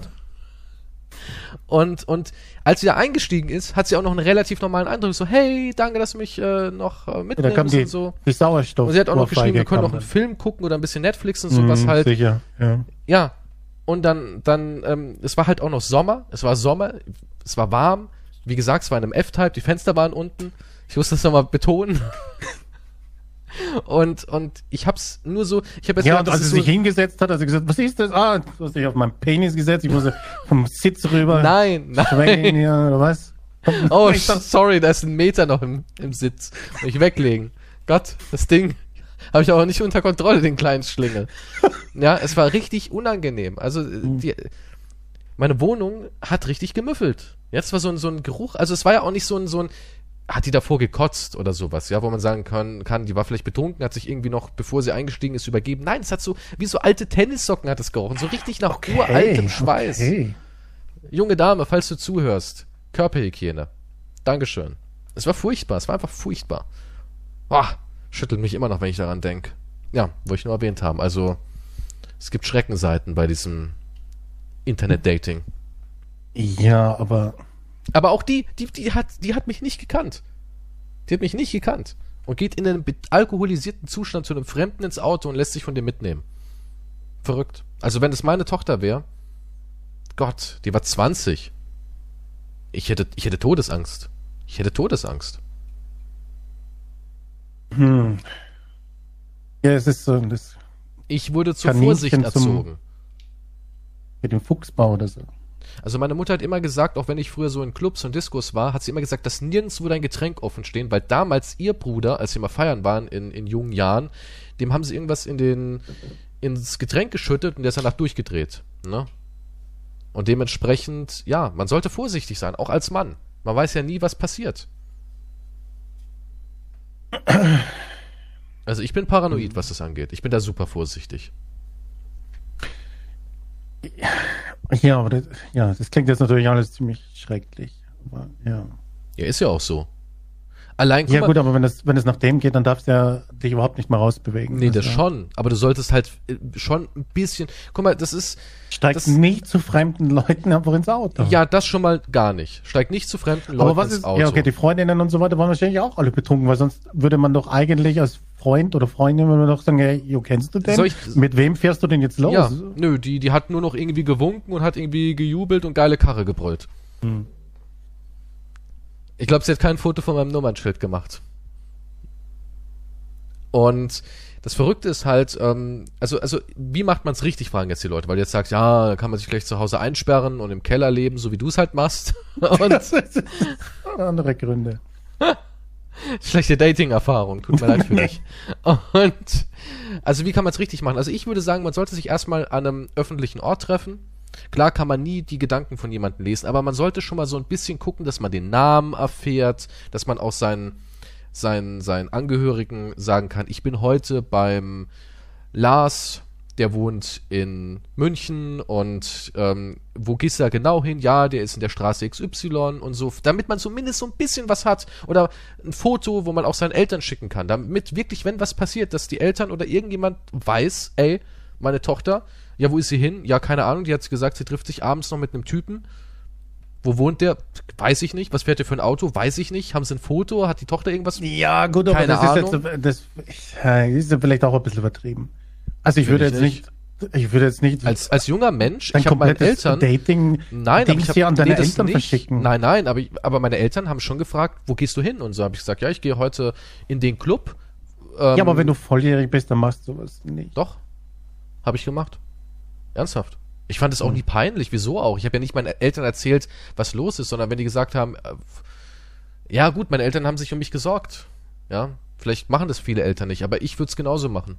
Und, und als sie da eingestiegen ist, hat sie auch noch einen relativ normalen Eindruck. So, hey, danke, dass du mich äh, noch äh, mitnimmst ja, die, und so. Die Sauerstoff. Und sie hat auch noch geschrieben, wir können noch einen Film gucken oder ein bisschen Netflix und so, was mm, halt. Sicher, ja. Ja. Und dann, dann, ähm, es war halt auch noch Sommer. Es war Sommer, es war warm wie gesagt, es war in einem F-Type, die Fenster waren unten. Ich muss das nochmal betonen. und, und ich hab's nur so, ich habe jetzt Ja, gedacht, und als so sich hingesetzt hat, hat sie gesagt, was ist das? Ah, du hast dich auf meinen Penis gesetzt, ich muss vom Sitz rüber. Nein, nein. Hier, oder was? Oh, sorry, da ist ein Meter noch im, im Sitz. Muss ich weglegen. Gott, das Ding habe ich aber nicht unter Kontrolle, den kleinen Schlingel. ja, es war richtig unangenehm. Also, hm. die, meine Wohnung hat richtig gemüffelt. Jetzt war so ein, so ein Geruch, also es war ja auch nicht so ein, so ein, hat die davor gekotzt oder sowas, ja, wo man sagen kann, kann, die war vielleicht betrunken, hat sich irgendwie noch, bevor sie eingestiegen ist, übergeben. Nein, es hat so, wie so alte Tennissocken hat es gerochen, so richtig nach okay, uraltem Schweiß. Okay. Junge Dame, falls du zuhörst, Körperhygiene. Dankeschön. Es war furchtbar, es war einfach furchtbar. Boah, schüttelt mich immer noch, wenn ich daran denke. Ja, wollte ich nur erwähnt haben. Also, es gibt Schreckenseiten bei diesem Internet-Dating. Ja, aber. Aber auch die, die, die hat, die hat mich nicht gekannt. Die hat mich nicht gekannt. Und geht in einem alkoholisierten Zustand zu einem Fremden ins Auto und lässt sich von dem mitnehmen. Verrückt. Also wenn es meine Tochter wäre, Gott, die war 20. Ich hätte, ich hätte Todesangst. Ich hätte Todesangst. Hm. Ja, es ist so. Das ich wurde zur Vorsicht erzogen. Mit dem Fuchsbau oder so. Also meine Mutter hat immer gesagt, auch wenn ich früher so in Clubs und Diskos war, hat sie immer gesagt, dass nirgendwo dein Getränk offen stehen, weil damals ihr Bruder, als sie mal feiern waren in, in jungen Jahren, dem haben sie irgendwas in den, ins Getränk geschüttet und der ist danach durchgedreht. Ne? Und dementsprechend, ja, man sollte vorsichtig sein, auch als Mann. Man weiß ja nie, was passiert. Also ich bin paranoid, was das angeht. Ich bin da super vorsichtig. Ja, aber das, ja, das klingt jetzt natürlich alles ziemlich schrecklich. Aber, ja. Ja, ist ja auch so. Allein, ja, mal, gut, aber wenn es, wenn es nach dem geht, dann darfst du ja dich überhaupt nicht mehr rausbewegen. Nee, das ja. schon. Aber du solltest halt äh, schon ein bisschen. Guck mal, das ist. Steig das, nicht zu fremden Leuten einfach ins Auto. Ja, das schon mal gar nicht. Steig nicht zu fremden Leuten aber was ins ist, Auto. Ja, okay, die Freundinnen und so weiter waren wahrscheinlich auch alle betrunken, weil sonst würde man doch eigentlich als Freund oder Freundin würde man doch sagen, hey, jo, kennst du den? Ich, Mit wem fährst du denn jetzt los? Ja, nö, die, die hat nur noch irgendwie gewunken und hat irgendwie gejubelt und geile Karre gebrüllt. Hm. Ich glaube, sie hat kein Foto von meinem Nummernschild gemacht. Und das Verrückte ist halt, ähm, also, also, wie macht man es richtig, fragen jetzt die Leute, weil du jetzt sagst, ja, da kann man sich gleich zu Hause einsperren und im Keller leben, so wie du es halt machst. und das ist andere Gründe. Schlechte Dating-Erfahrung, tut mir leid für dich. Und also wie kann man es richtig machen? Also ich würde sagen, man sollte sich erstmal an einem öffentlichen Ort treffen. Klar kann man nie die Gedanken von jemandem lesen, aber man sollte schon mal so ein bisschen gucken, dass man den Namen erfährt, dass man auch seinen, seinen, seinen Angehörigen sagen kann, ich bin heute beim Lars der wohnt in München und ähm, wo gehst du da genau hin? Ja, der ist in der Straße XY und so, damit man zumindest so ein bisschen was hat oder ein Foto, wo man auch seinen Eltern schicken kann, damit wirklich, wenn was passiert, dass die Eltern oder irgendjemand weiß, ey, meine Tochter, ja, wo ist sie hin? Ja, keine Ahnung, die hat gesagt, sie trifft sich abends noch mit einem Typen. Wo wohnt der? Weiß ich nicht. Was fährt der für ein Auto? Weiß ich nicht. Haben sie ein Foto? Hat die Tochter irgendwas? Ja, gut, aber Keine das Ahnung. ist jetzt, das, das ist ja vielleicht auch ein bisschen übertrieben. Also ich würde ich jetzt nicht, ich würde jetzt nicht Als, als junger Mensch, ich habe komplettes Eltern. Dating Nein, aber Dings ich hab, an deine nee, Eltern nicht. verschicken. Nein, nein, aber, ich, aber meine Eltern haben schon gefragt, wo gehst du hin? Und so habe ich gesagt, ja, ich gehe heute in den Club. Ähm, Ja, aber wenn du volljährig bist, dann machst du sowas nicht. Doch. Habe ich gemacht. Ernsthaft. Ich fand es auch Hm. nie peinlich. Wieso auch? Ich habe ja nicht meinen Eltern erzählt, was los ist, sondern wenn die gesagt haben, äh, ja gut, meine Eltern haben sich um mich gesorgt. Ja, vielleicht machen das viele Eltern nicht, aber ich würde es genauso machen.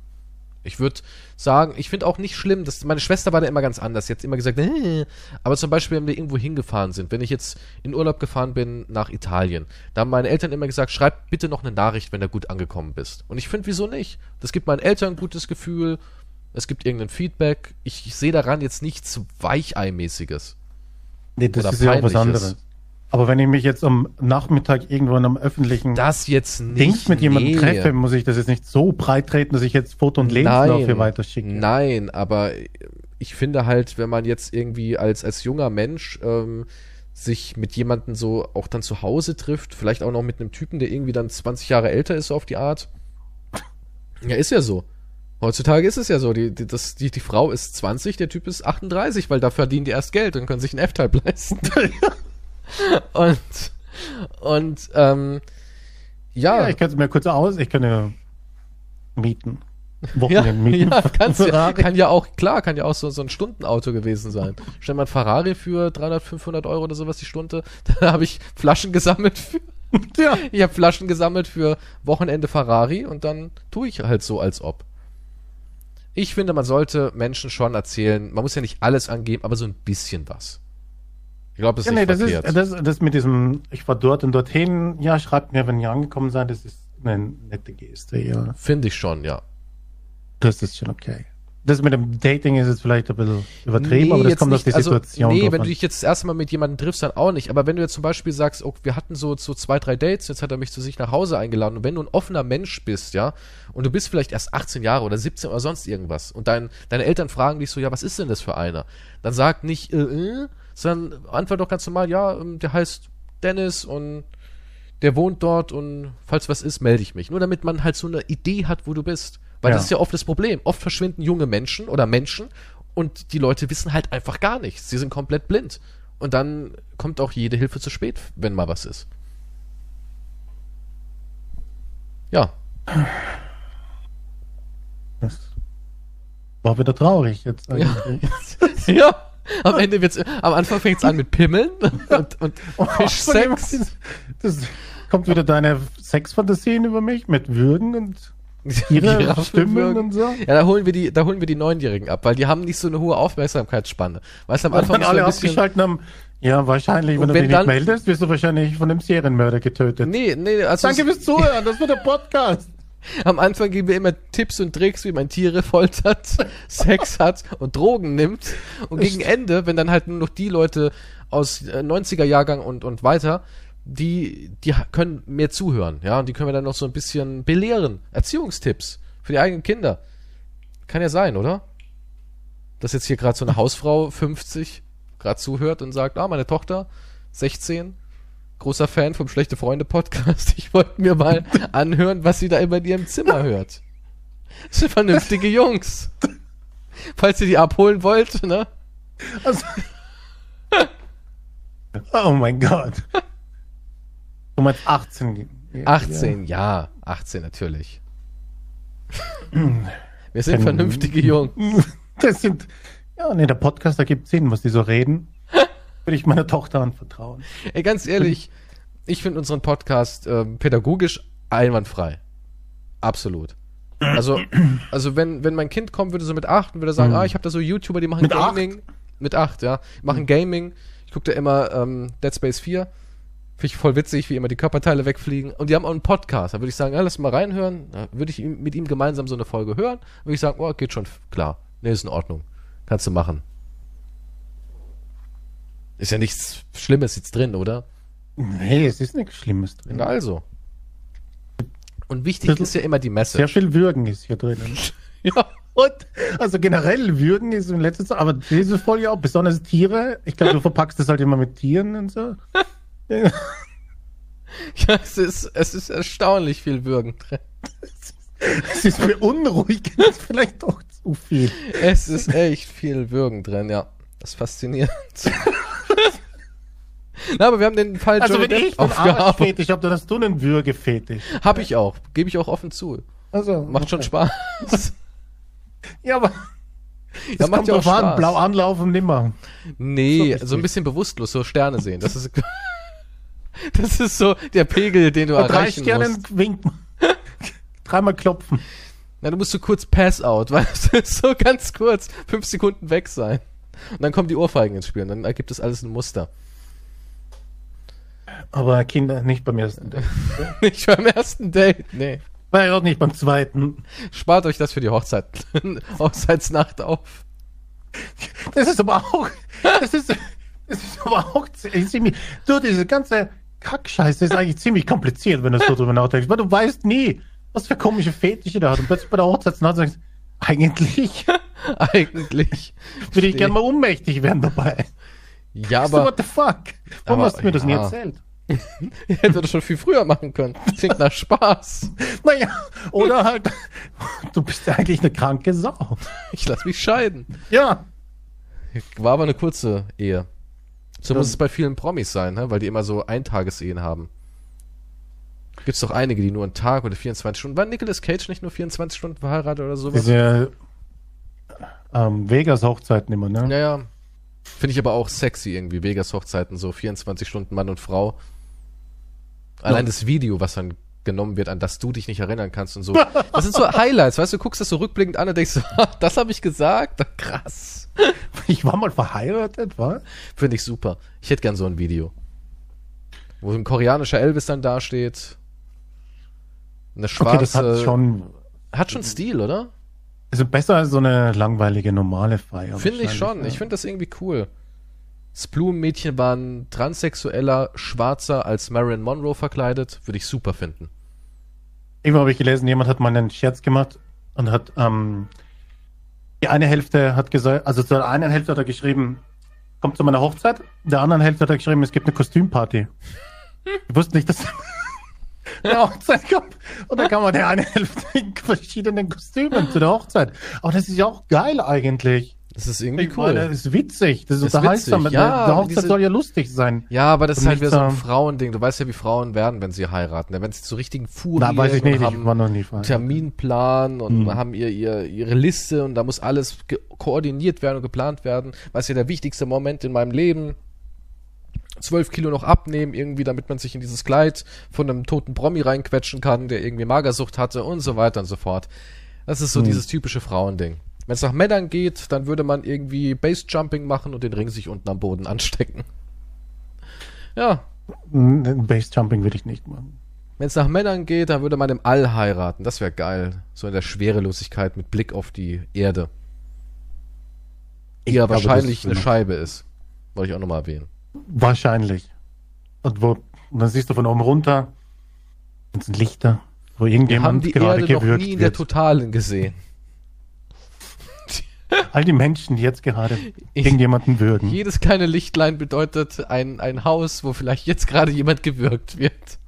Ich würde sagen, ich finde auch nicht schlimm, dass meine Schwester war da immer ganz anders. Sie hat immer gesagt, äh, aber zum Beispiel, wenn wir irgendwo hingefahren sind, wenn ich jetzt in Urlaub gefahren bin nach Italien, da haben meine Eltern immer gesagt, schreib bitte noch eine Nachricht, wenn du gut angekommen bist. Und ich finde, wieso nicht? Das gibt meinen Eltern ein gutes Gefühl, es gibt irgendein Feedback. Ich, ich sehe daran jetzt nichts Weicheimäßiges. Nee, das Oder ist ja auch was anderes. Aber wenn ich mich jetzt am Nachmittag irgendwo in einem öffentlichen Das jetzt nicht. Dings mit jemandem nee. treffe, muss ich das jetzt nicht so breit treten, dass ich jetzt Foto und Lebenslauf hier weiterschicke. Nein, aber ich finde halt, wenn man jetzt irgendwie als, als junger Mensch ähm, sich mit jemandem so auch dann zu Hause trifft, vielleicht auch noch mit einem Typen, der irgendwie dann 20 Jahre älter ist, so auf die Art. Ja, ist ja so. Heutzutage ist es ja so, die, die, das, die, die Frau ist 20, der Typ ist 38, weil da verdienen die erst Geld und können sich einen F-Type leisten. und und ähm, ja, Ja, ich könnte es mir kurz aus, ich mieten. Ja, mieten. ja kannst ja, kann ja auch, klar, kann ja auch so, so ein Stundenauto gewesen sein. Stell mal ein Ferrari für 300, 500 Euro oder sowas die Stunde. Da habe ich Flaschen gesammelt für, ja. ich habe Flaschen gesammelt für Wochenende Ferrari und dann tue ich halt so, als ob. Ich finde, man sollte Menschen schon erzählen, man muss ja nicht alles angeben, aber so ein bisschen was. Ich glaube, das ist Ja, nee, nicht das verkehrt. ist, das, das mit diesem, ich war dort und dorthin, ja, schreibt mir, wenn ihr angekommen seid, das ist eine nette Geste, ja. finde ich schon, ja. Das ist schon okay. Das mit dem Dating ist jetzt vielleicht ein bisschen übertrieben, aber das kommt auf nicht, die Situation Also, nee, drauf wenn an. du dich jetzt erstmal mit jemandem triffst, dann auch nicht. Aber wenn du jetzt zum Beispiel sagst, oh, wir hatten so, so zwei, drei Dates, jetzt hat er mich zu sich nach Hause eingeladen. Und wenn du ein offener Mensch bist, ja, und du bist vielleicht erst 18 Jahre oder 17 oder sonst irgendwas, und dein, deine Eltern fragen dich so, ja, was ist denn das für einer? Dann sag nicht, äh, äh, sondern antwort doch ganz normal, ja, ähm, der heißt Dennis und der wohnt dort und falls was ist, melde ich mich. Nur damit man halt so eine Idee hat, wo du bist. Weil Ja. das ist ja oft das Problem. Oft verschwinden junge Menschen oder Menschen und die Leute wissen halt einfach gar nichts. Sie sind komplett blind. Und dann kommt auch jede Hilfe zu spät, wenn mal was ist. Ja. Das war wieder traurig jetzt eigentlich. ja. Am Ende wird's, am Anfang fängt's an mit Pimmeln und, und Fischsex. Das kommt wieder deine Sexfantasien über mich mit Würgen und ihre Stimmen würgen. und so. Ja, da holen wir die, da holen wir die Neunjährigen ab, weil die haben nicht so eine hohe Aufmerksamkeitsspanne. Weißt du, am Anfang so alle ein bisschen, abgeschalten haben. Ja, wahrscheinlich, Und wenn du wenn dich nicht meldest, wirst du wahrscheinlich von einem Serienmörder getötet. Nee, nee, also Danke fürs Zuhören, das war der Podcast. am Anfang geben wir immer Tipps und Tricks, wie man Tiere foltert, Sex hat und Drogen nimmt. Und gegen Ende, wenn dann halt nur noch die Leute aus äh, 90er Jahrgang und, und weiter, die, die können mehr zuhören, ja, und die können wir dann noch so ein bisschen belehren. Erziehungstipps für die eigenen Kinder. Kann ja sein, oder? Dass jetzt hier gerade so eine Hausfrau 50 gerade zuhört und sagt, ah, meine Tochter 16, großer Fan vom Schlechte Freunde Podcast. Ich wollte mir mal anhören, was sie da immer in ihrem Zimmer hört. Das sind vernünftige Jungs. Falls ihr die abholen wollt, ne? Also, oh mein Gott. Du meinst 18. 18, ja, 18 natürlich. Wir sind vernünftige Jungs. Das sind, ja, nee, der Podcast ergibt Sinn, was die so reden. Würde ich meiner Tochter anvertrauen. Ey, ganz ehrlich, ich finde unseren Podcast ähm, pädagogisch einwandfrei. Absolut. Also, also wenn, wenn mein Kind kommen würde, so mit acht und würde sagen, ah, ich habe da so YouTuber, die machen Mit acht? Gaming. Mit acht, ja. Machen Gaming. Ich gucke da immer ähm, Dead Space 4. Finde ich voll witzig, wie immer die Körperteile wegfliegen. Und die haben auch einen Podcast. Da würde ich sagen, ja, lass mal reinhören. Da würde ich mit ihm gemeinsam so eine Folge hören. Würde ich sagen, oh, geht schon klar. Nee, ist in Ordnung. Kannst du machen. Ist ja nichts Schlimmes jetzt drin, oder? Nee, es ist nichts Schlimmes drin. Na also. Und wichtig ist ja immer die Message. Sehr viel Würgen ist hier drin. ja. Und, also generell Würgen ist in letzter Zeit, aber diese Folge auch, besonders Tiere. Ich glaube, du verpackst das halt immer mit Tieren und so. ja, es ist, es ist erstaunlich viel Würgen drin. Es ist beunruhigend, vielleicht doch zu viel. Es ist echt viel Würgen drin, ja. Das ist faszinierend. Na, aber wir haben den Fall Also Johnny wenn Depp ich einen Arschfetisch habe, dann hast du einen Würgefetisch. Hab ich auch. Gebe ich auch offen zu. Also, Macht schon Spaß. ja, aber das ja, macht ja auch Spaß. An, blau anlaufen nimmer. Nee, so, so ein bisschen bewusstlos, so Sterne sehen. Das ist, das ist so der Pegel, den du Und erreichen drei Sterne winken. Dreimal klopfen. Na, du musst so kurz Pass out, weißt du, so ganz kurz, fünf Sekunden weg sein. Und dann kommen die Ohrfeigen ins Spiel und dann ergibt es alles ein Muster. Aber Kinder nicht beim ersten Date. nicht beim ersten Date, nee. War auch nicht beim zweiten. Spart euch das für die Hochzeit, Hochzeitsnacht auf. Das ist aber auch, das ist, das ist aber auch ziemlich, du, diese ganze Kackscheiße ist eigentlich ziemlich kompliziert, wenn du so drüber nachdenkst, weil du weißt nie, was für komische Fetische der hat. Und plötzlich bei der Hochzeitsnacht sagst eigentlich, eigentlich, würde ich gerne mal ohnmächtig werden dabei. Ja, aber. So, what the fuck? Warum aber, hast du mir das nie erzählt? Hätte das schon viel früher machen können. Klingt nach Spaß. Naja, oder halt, du bist ja eigentlich eine kranke Sau. Ich lass mich scheiden. Ja. War aber eine kurze Ehe. So muss es bei vielen Promis sein, ne? weil die immer so Eintagesehen haben. Gibt es doch einige, die nur einen Tag oder 24 Stunden. War Nicolas Cage nicht nur 24 Stunden verheiratet oder sowas? Diese ähm, Vegas-Hochzeiten immer, ne? Naja. Finde ich aber auch sexy irgendwie, Vegas-Hochzeiten, so 24 Stunden Mann und Frau. Allein ja. das Video, was dann genommen wird, an das du dich nicht erinnern kannst und so. Das sind so Highlights, weißt du, du guckst das so rückblickend an und denkst so, das habe ich gesagt? Krass. Ich war mal verheiratet, was? Finde ich super. Ich hätte gern so ein Video. Wo ein koreanischer Elvis dann dasteht. Eine schwarze. Okay, das hat schon. Hat schon Stil, oder? Also besser als so eine langweilige normale Feier. Finde ich schon. Ja. Ich finde das irgendwie cool. Das Blumenmädchen war ein transsexueller Schwarzer als Marilyn Monroe verkleidet. Würde ich super finden. Irgendwann habe ich gelesen, jemand hat mal einen Scherz gemacht und hat ähm, die eine Hälfte hat gesagt, also zur einen Hälfte hat er geschrieben, kommt zu meiner Hochzeit. Der anderen Hälfte hat er geschrieben, es gibt eine Kostümparty. Ich wusste nicht, dass eine Hochzeit kommt. Und dann kann man der eine Hälfte in verschiedenen Kostümen zu der Hochzeit. Aber das ist ja auch geil eigentlich. Das ist irgendwie ich cool. das ist witzig. Das ist, das unterhaltsam. Witzig. Ja, der Hochzeit diese, soll ja lustig sein. Ja, aber das ist halt wieder so ein Frauending. Du weißt ja, wie Frauen werden, wenn sie heiraten. Wenn sie zu richtigen Furien Na, weiß ich nicht, haben ich war noch nie Terminplan und hm. haben ihr, ihr, ihre Liste und da muss alles koordiniert werden und geplant werden. Was ja der wichtigste Moment in meinem Leben zwölf Kilo noch abnehmen, irgendwie, damit man sich in dieses Kleid von einem toten Promi reinquetschen kann, der irgendwie Magersucht hatte und so weiter und so fort. Das ist so hm. dieses typische Frauending. Wenn es nach Männern geht, dann würde man irgendwie Base-Jumping machen und den Ring sich unten am Boden anstecken. Ja. Base-Jumping würde ich nicht machen. Wenn es nach Männern geht, dann würde man im All heiraten. Das wäre geil. So in der Schwerelosigkeit mit Blick auf die Erde. Die ja wahrscheinlich eine Scheibe ist. Wollte ich auch nochmal erwähnen. Wahrscheinlich. Und, wo, und dann siehst du von oben runter, und sind Lichter, wo irgendjemand Wir haben die Erde noch nie in der Totalen gesehen. All die Menschen, die jetzt gerade ich, irgendjemanden würgen. Jedes kleine Lichtlein bedeutet ein, ein Haus, wo vielleicht jetzt gerade jemand gewürgt wird.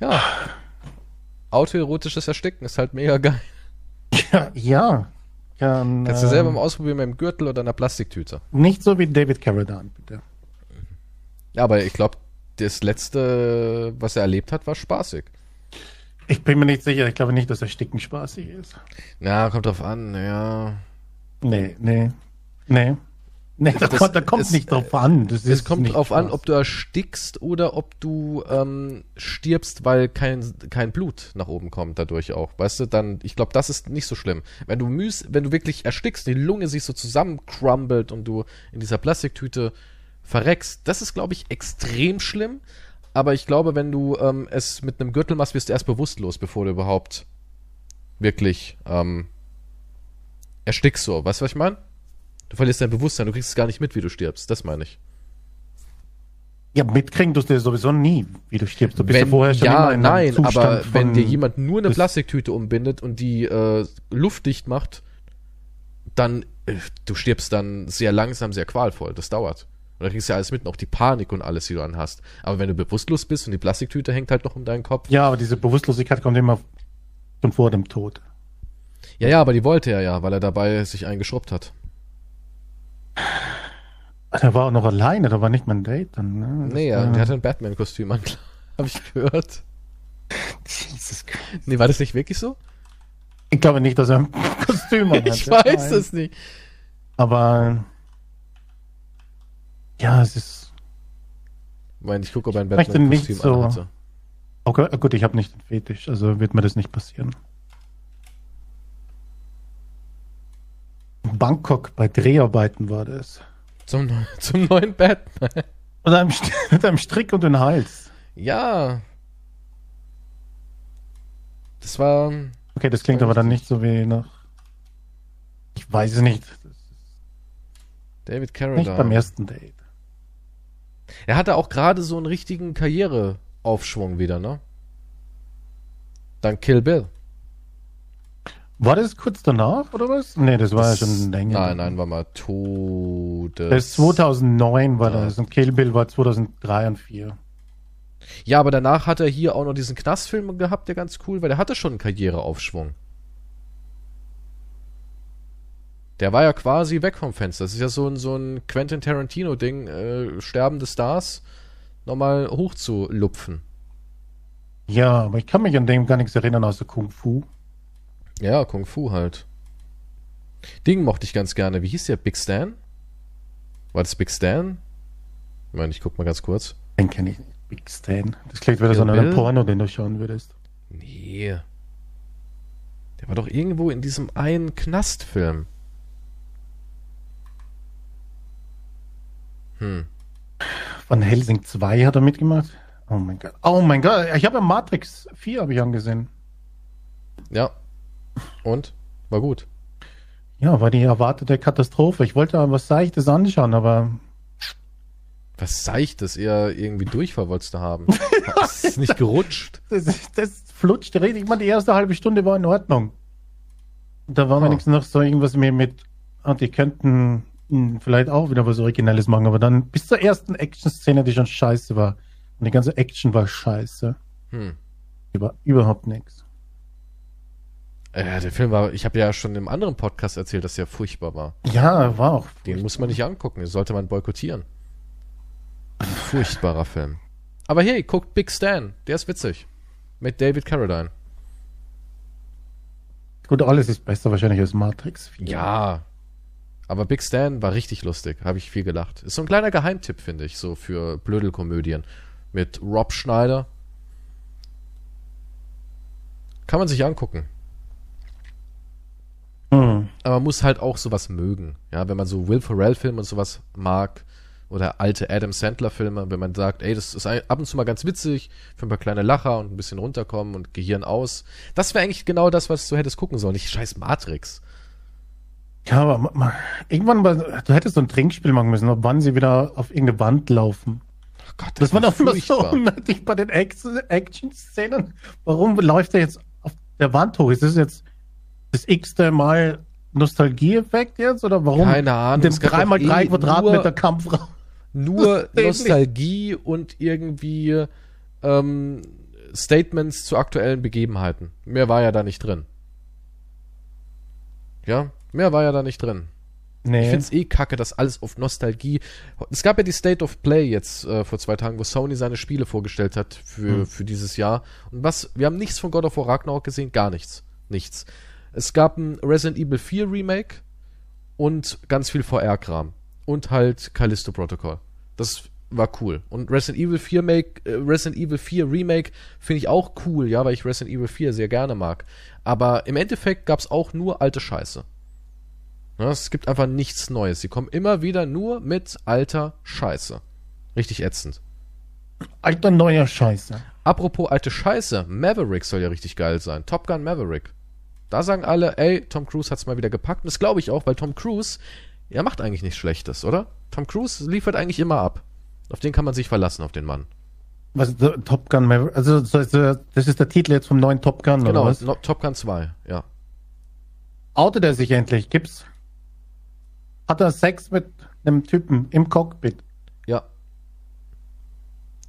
Ja. Autoerotisches Ersticken ist halt mega geil. Ja, ja. Kann, Kannst du selber ähm, mal ausprobieren mit einem Gürtel oder einer Plastiktüte. Nicht so wie David Carradine, bitte. Ja, aber ich glaube, das letzte, was er erlebt hat, war spaßig. Ich bin mir nicht sicher. Ich glaube nicht, dass Ersticken spaßig ist. Ja, kommt drauf an, ja. Nee, nee. Nee. Nee, da, das, kommt, da kommt es, nicht drauf an. Das es kommt drauf Spaß. an, ob du erstickst oder ob du ähm, stirbst, weil kein, kein Blut nach oben kommt dadurch auch. Weißt du, dann, ich glaube, das ist nicht so schlimm. Wenn du müß, wenn du wirklich erstickst, die Lunge sich so zusammencrumbelt und du in dieser Plastiktüte verreckst, das ist, glaube ich, extrem schlimm. Aber ich glaube, wenn du ähm, es mit einem Gürtel machst, wirst du erst bewusstlos, bevor du überhaupt wirklich ähm, erstickst so. Weißt du, was ich meine? Du verlierst dein Bewusstsein, du kriegst es gar nicht mit, wie du stirbst. Das meine ich. Ja, mitkriegen tust du sowieso nie, wie du stirbst. Du bist wenn, ja vorher schon ja, in nein, Zustand aber wenn dir jemand nur eine Plastiktüte umbindet und die äh, luftdicht macht, dann äh, du stirbst dann sehr langsam, sehr qualvoll. Das dauert. Und dann kriegst du ja alles mit, auch die Panik und alles, die du dann hast. Aber wenn du bewusstlos bist und die Plastiktüte hängt halt noch um deinen Kopf. Ja, aber diese Bewusstlosigkeit kommt immer schon vor dem Tod. Ja, ja, aber die wollte er ja, weil er dabei sich eingeschrubbt hat. Der war auch noch alleine, da war nicht mein Date dann, ne? Das nee, ja, der hatte ein Batman-Kostüm an, hab ich gehört. Jesus Christ. Nee, war das nicht wirklich so? Ich glaube nicht, dass er ein Kostüm hat. ich weiß es nicht. Aber ja, es ist. Ich meine, ich gucke, ob ein Batman-Kostüm so, hatte. Okay, gut, ich habe nicht den Fetisch, also wird mir das nicht passieren. Bangkok bei Dreharbeiten war das. Zum, zum neuen Batman. Mit einem, mit einem Strick und den Hals. Ja. Das war. Okay, das klingt aber dann nicht so wie nach. Ich weiß es nicht. David Carradine. Nicht beim ersten Date. Er hatte auch gerade so einen richtigen Karriereaufschwung wieder, ne? Dann Kill Bill. War das kurz danach oder was? Nee, das war das, ja schon länger. Nein, nein, war mal Todes. Das 2009 war ja. das und Kill Bill war 2003 und 2004. Ja, aber danach hat er hier auch noch diesen Knastfilm gehabt, der ganz cool war. Der hatte schon einen Karriereaufschwung. Der war ja quasi weg vom Fenster. Das ist ja so ein, so ein Quentin Tarantino-Ding, äh, sterbende Stars nochmal hochzulupfen. Ja, aber ich kann mich an dem gar nichts erinnern außer Kung Fu. Ja, Kung Fu halt. Ding mochte ich ganz gerne. Wie hieß der? Big Stan? War das Big Stan? Ich meine, ich guck mal ganz kurz. Den kenne ich nicht. Big Stan. Das klingt wieder so ein Porno, den du schauen würdest. Nee. Der war doch irgendwo in diesem einen Knastfilm. Hm. Von Helsing 2 hat er mitgemacht. Oh mein Gott. Oh mein Gott. Ich habe ja Matrix 4 habe ich angesehen. Ja, und? War gut. Ja, war die erwartete Katastrophe. Ich wollte was Seichtes anschauen, aber. Was Seichtes? Eher irgendwie Durchfall haben. das ist nicht gerutscht. Das, das flutscht richtig. Ich meine, die erste halbe Stunde war in Ordnung. Da war oh. wenigstens noch so irgendwas mehr mit, ah, die könnten vielleicht auch wieder was Originelles machen, aber dann bis zur ersten Action-Szene, die schon scheiße war. Und die ganze Action war scheiße. Hm. Über, überhaupt nichts. Äh, der Film war, ich habe ja schon im anderen Podcast erzählt, dass er furchtbar war. Ja, war auch. Den muss man nicht angucken, den sollte man boykottieren. Ein furchtbarer Film. Aber hey, guckt Big Stan, der ist witzig. Mit David Carradine. Gut, alles ist besser wahrscheinlich als Matrix 4. Ja. Aber Big Stan war richtig lustig, habe ich viel gelacht. Ist so ein kleiner Geheimtipp, finde ich, so für Blödelkomödien. Mit Rob Schneider. Kann man sich angucken. Mhm. Aber man muss halt auch sowas mögen. Ja, wenn man so Will Ferrell-Filme und sowas mag oder alte Adam Sandler-Filme, wenn man sagt, ey, das ist ab und zu mal ganz witzig, für ein paar kleine Lacher und ein bisschen runterkommen und Gehirn aus. Das wäre eigentlich genau das, was du hättest gucken sollen, nicht scheiß Matrix. Ja, aber man, irgendwann, du hättest so ein Trinkspiel machen müssen, wann sie wieder auf irgendeine Wand laufen. Oh Gott, das, das war doch immer so unnötig bei den Action-Szenen. Warum läuft er jetzt auf der Wand hoch? Ist das jetzt das x-te Mal Nostalgieeffekt jetzt? Oder warum? Keine Ahnung. Dem 3x3 eh Quadratmeter Kampfraum. Nur Nostalgie und irgendwie ähm, Statements zu aktuellen Begebenheiten. Mehr war ja da nicht drin. Ja, mehr war ja da nicht drin. Nee. Ich find's eh kacke, dass alles auf Nostalgie. Es gab ja die State of Play jetzt äh, vor zwei Tagen, wo Sony seine Spiele vorgestellt hat für, hm. für dieses Jahr. Und was, wir haben nichts von God of War Ragnarok gesehen, gar nichts. Nichts. Es gab ein Resident Evil 4 Remake und ganz viel VR-Kram. Und halt Callisto Protocol. Das war cool. Und Resident Evil 4, Make, äh, Resident Evil 4 Remake finde ich auch cool, ja, weil ich Resident Evil 4 sehr gerne mag. Aber im Endeffekt gab es auch nur alte Scheiße. Ja, es gibt einfach nichts Neues. Sie kommen immer wieder nur mit alter Scheiße. Richtig ätzend. Alter neuer Scheiße. Apropos alte Scheiße, Maverick soll ja richtig geil sein. Top Gun Maverick. Da sagen alle, ey, Tom Cruise hat's mal wieder gepackt. Und das glaube ich auch, weil Tom Cruise, er macht eigentlich nichts Schlechtes, oder? Tom Cruise liefert eigentlich immer ab. Auf den kann man sich verlassen, auf den Mann. Was, Top Gun Maverick, also das ist der Titel jetzt vom neuen Top Gun, genau, oder was? No, Top Gun 2, ja. Outet er sich endlich? Gibt's? Hat er Sex mit einem Typen im Cockpit? Ja.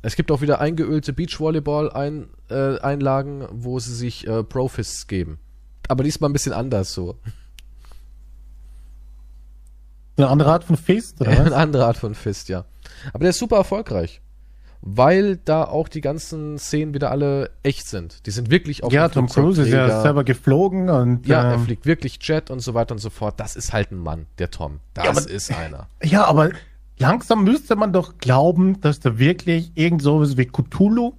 Es gibt auch wieder eingeölte Beachvolleyball-Einlagen, äh, wo sie sich äh, Profists geben. Aber diesmal ein bisschen anders so. Eine andere Art von Fist, oder was? Eine andere Art von Fist, ja. Aber der ist super erfolgreich. Weil da auch die ganzen Szenen wieder alle echt sind. Die sind wirklich auf Ja, Tom Cruise ist ja selber geflogen und. Ja, ähm, er fliegt wirklich Jet und so weiter und so fort. Das ist halt ein Mann, der Tom. Das ja, aber, ist einer. Ja, aber langsam müsste man doch glauben, dass da wirklich irgend sowas wie Cthulhu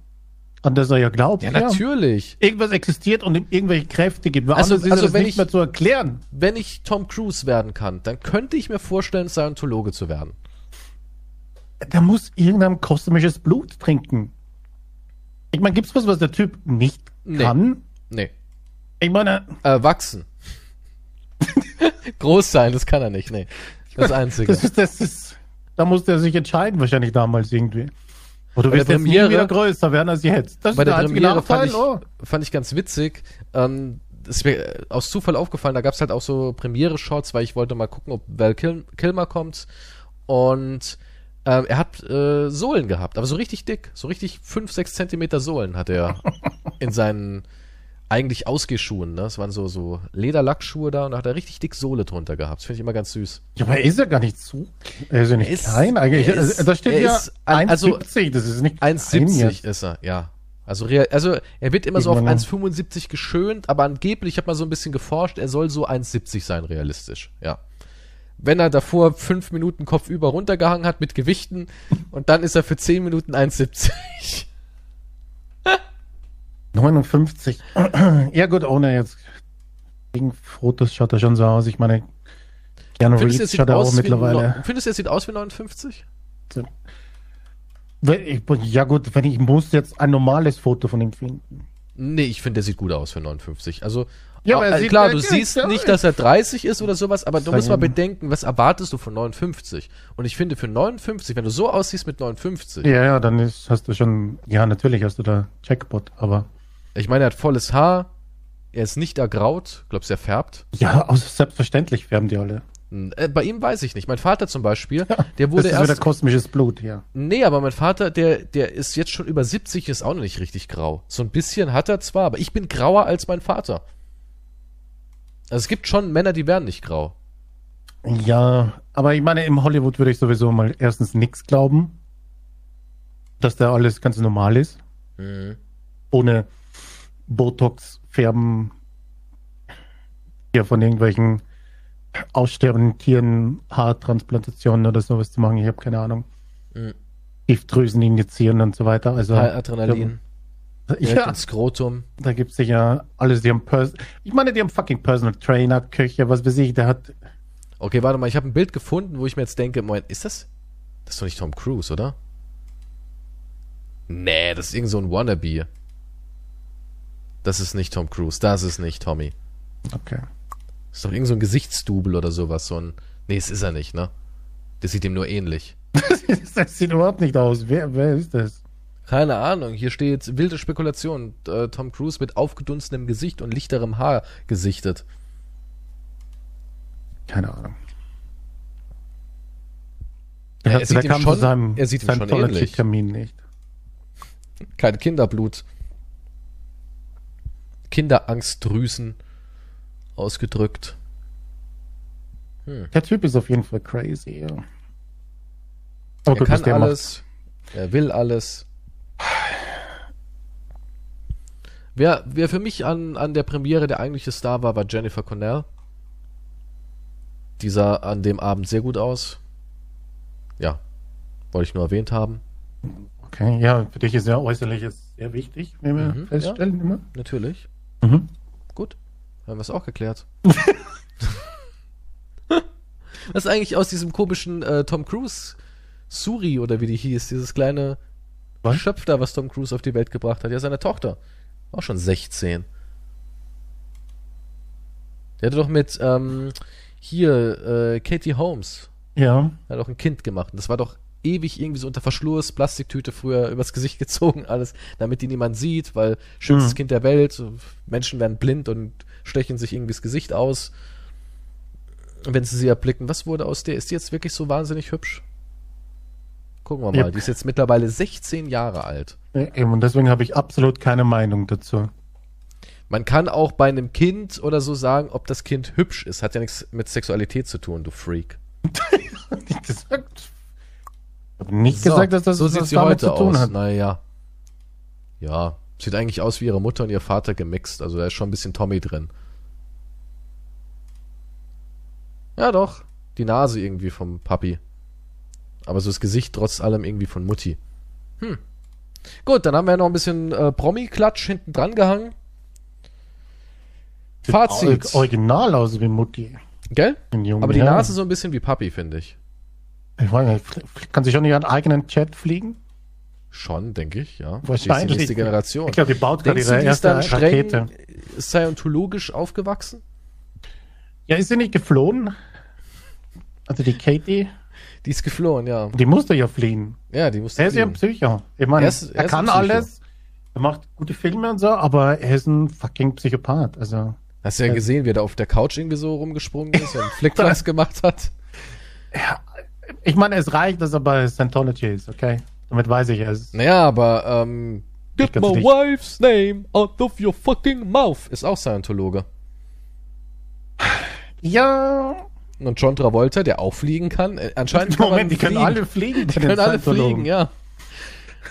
an das er ja glaubt. Ja, natürlich. Irgendwas existiert und ihm irgendwelche Kräfte gibt. Also, also, also wenn nicht ich, mehr zu erklären. Wenn ich Tom Cruise werden kann, dann könnte ich mir vorstellen, Scientologe zu werden. Der muss irgendein kosmisches Blut trinken. Ich meine, gibt's was, was der Typ nicht nee. kann? Nee. Ich meine. Äh, wachsen. Groß sein, das kann er nicht, nee. Das Einzige. Das ist, das ist, da musste er sich entscheiden, wahrscheinlich damals irgendwie. Und du wirst jetzt Premiere, wieder größer werden als jetzt. Das bei der, der Premiere fand ich, oh. fand ich ganz witzig. Ähm, das ist mir aus Zufall aufgefallen, da gab es halt auch so Premiere-Shots, weil ich wollte mal gucken, ob Val Kil Kilmer kommt. Und ähm, er hat äh, Sohlen gehabt, aber so richtig dick. So richtig 5, 6 Zentimeter Sohlen hat er in seinen eigentlich Ausgehschuhen. Ne? Das waren so, so Lederlackschuhe da und da hat er richtig dick Sohle drunter gehabt. Das finde ich immer ganz süß. Ja, aber er ist ja gar nicht so. Er ist ja nicht ist, klein eigentlich. Ist, da steht ja 1,70. Also, das ist nicht 1,70 ist er, ja. Also, real, also er wird immer ich so auf 1,75 geschönt, aber angeblich, ich habe mal so ein bisschen geforscht, er soll so 1,70 sein, realistisch, ja. Wenn er davor fünf Minuten kopfüber runtergehangen hat mit Gewichten und dann ist er für 10 Minuten 1,70. 59. ja gut, ohne jetzt gegen Fotos schaut er schon so aus. Ich meine, Keanu Reeves schaut er auch mittlerweile. Findest du, er sieht aus wie 59? Ja gut, wenn ich muss jetzt ein normales Foto von ihm finden. Nee, ich finde, er sieht gut aus für 59. Also, ja, aber äh, klar, du siehst ja, nicht, dass er 30 ist oder sowas, aber du musst mal bedenken, was erwartest du von 59? Und ich finde, für 59, wenn du so aussiehst mit 59. Ja, ja, dann ist, hast du schon, ja, natürlich hast du da Checkpot, aber. Ich meine, er hat volles Haar. Er ist nicht ergraut. Glaubst du, er färbt? Ja, also selbstverständlich färben die alle. Äh, bei ihm weiß ich nicht. Mein Vater zum Beispiel, ja, der wurde das ist erst. wieder kosmisches Blut, ja. Nee, aber mein Vater, der, der ist jetzt schon über 70, ist auch noch nicht richtig grau. So ein bisschen hat er zwar, aber ich bin grauer als mein Vater. Also es gibt schon Männer, die werden nicht grau. Ja, aber ich meine, im Hollywood würde ich sowieso mal erstens nichts glauben, dass da alles ganz normal ist. Mhm. Ohne Botox färben, hier von irgendwelchen aussterbenden Tieren Haartransplantationen oder sowas zu machen. Ich habe keine Ahnung. Mhm. Giftdrüsen injizieren und so weiter. Also Adrenalin. Ja, ins Skrotum. Da gibt es sicher alles. Die haben Pers ich meine, die haben fucking Personal Trainer, Köche, was weiß ich. Der hat. Okay, warte mal. Ich habe ein Bild gefunden, wo ich mir jetzt denke, Moment, ist das? Das ist doch nicht Tom Cruise, oder? Nee, das ist irgend so ein Wannabe. Das ist nicht Tom Cruise. Das ist nicht Tommy. Okay. Das ist doch irgend so ein Gesichtsdubel oder sowas. So ein. Nee, es ist er nicht, ne? Das sieht ihm nur ähnlich. das sieht überhaupt nicht aus. Wer, wer ist das? Keine Ahnung. Hier steht wilde Spekulation. Äh, Tom Cruise mit aufgedunstenem Gesicht und lichterem Haar gesichtet. Keine Ahnung. Er, er sieht ihm schon, seinem, er sieht ihm schon ähnlich. Termin nicht. Kein Kinderblut. Kinderangstdrüsen ausgedrückt. Hm. Der Typ ist auf jeden Fall crazy, ja. Aber er gut, kann alles, er will alles. Wer, wer für mich an, an der Premiere der eigentliche Star war, war Jennifer Connell. Die sah an dem Abend sehr gut aus. Ja, wollte ich nur erwähnt haben. Okay, ja, für dich ist ja äußerliches sehr wichtig, wie wir mhm, feststellen ja, immer. Natürlich. Mhm. Gut, haben wir es auch geklärt. Was ist eigentlich aus diesem komischen äh, Tom Cruise Suri oder wie die hieß, dieses kleine was? Schöpf da, was Tom Cruise auf die Welt gebracht hat? Ja, seine Tochter. Auch schon 16. Der hatte doch mit ähm, hier äh, Katie Holmes. Ja. Er hat doch ein Kind gemacht. Und das war doch ewig irgendwie so unter Verschluss, Plastiktüte früher übers Gesicht gezogen, alles, damit die niemand sieht, weil schönstes mhm. Kind der Welt, Menschen werden blind und stechen sich irgendwie das Gesicht aus, wenn sie sie erblicken. Was wurde aus der? Ist die jetzt wirklich so wahnsinnig hübsch? Gucken wir mal. Ja. Die ist jetzt mittlerweile 16 Jahre alt. Eben, und deswegen habe ich absolut keine Meinung dazu. Man kann auch bei einem Kind oder so sagen, ob das Kind hübsch ist. Hat ja nichts mit Sexualität zu tun, du Freak. nicht gesagt. Ich habe nicht so, gesagt, dass das so sieht sie heute zu tun aus. hat. Naja. Ja, sieht eigentlich aus wie ihre Mutter und ihr Vater gemixt. Also da ist schon ein bisschen Tommy drin. Ja, doch. Die Nase irgendwie vom Papi. Aber so das Gesicht trotz allem irgendwie von Mutti. Hm. Gut, dann haben wir noch ein bisschen äh, Promi-Klatsch hinten dran gehangen. Fazit. Original aus wie Mutti. Gell? Aber die Herren. Nase so ein bisschen wie Papi, finde ich. Ich meine, kann sich auch nicht einen eigenen Chat fliegen? Schon, denke ich, ja. Wahrscheinlich. Die nächste Generation. Ich glaube, die baut gerade ihre erste dann streng Rakete. scientologisch aufgewachsen? Ja, ist sie nicht geflohen? Also die Katie? Die ist geflohen, ja. Die musste ja fliehen. Ja, die musste Er ist ja ein Psycho. Ich meine, er, ist, er, er kann alles. Er macht gute Filme und so, aber er ist ein fucking Psychopath. Also. Hast du ja gesehen, wie er da auf der Couch irgendwie so rumgesprungen ist und Flickflacks gemacht hat? Ja, ich meine, es reicht, dass er bei Scientology ist, okay? Damit weiß ich es. Naja, aber, ähm, Get my nicht. wife's name out of your fucking mouth ist auch Scientologe. Ja. Und John Travolta, der auch fliegen kann. Äh, anscheinend kann Moment, die können alle fliegen. Die können alle fliegen, ja.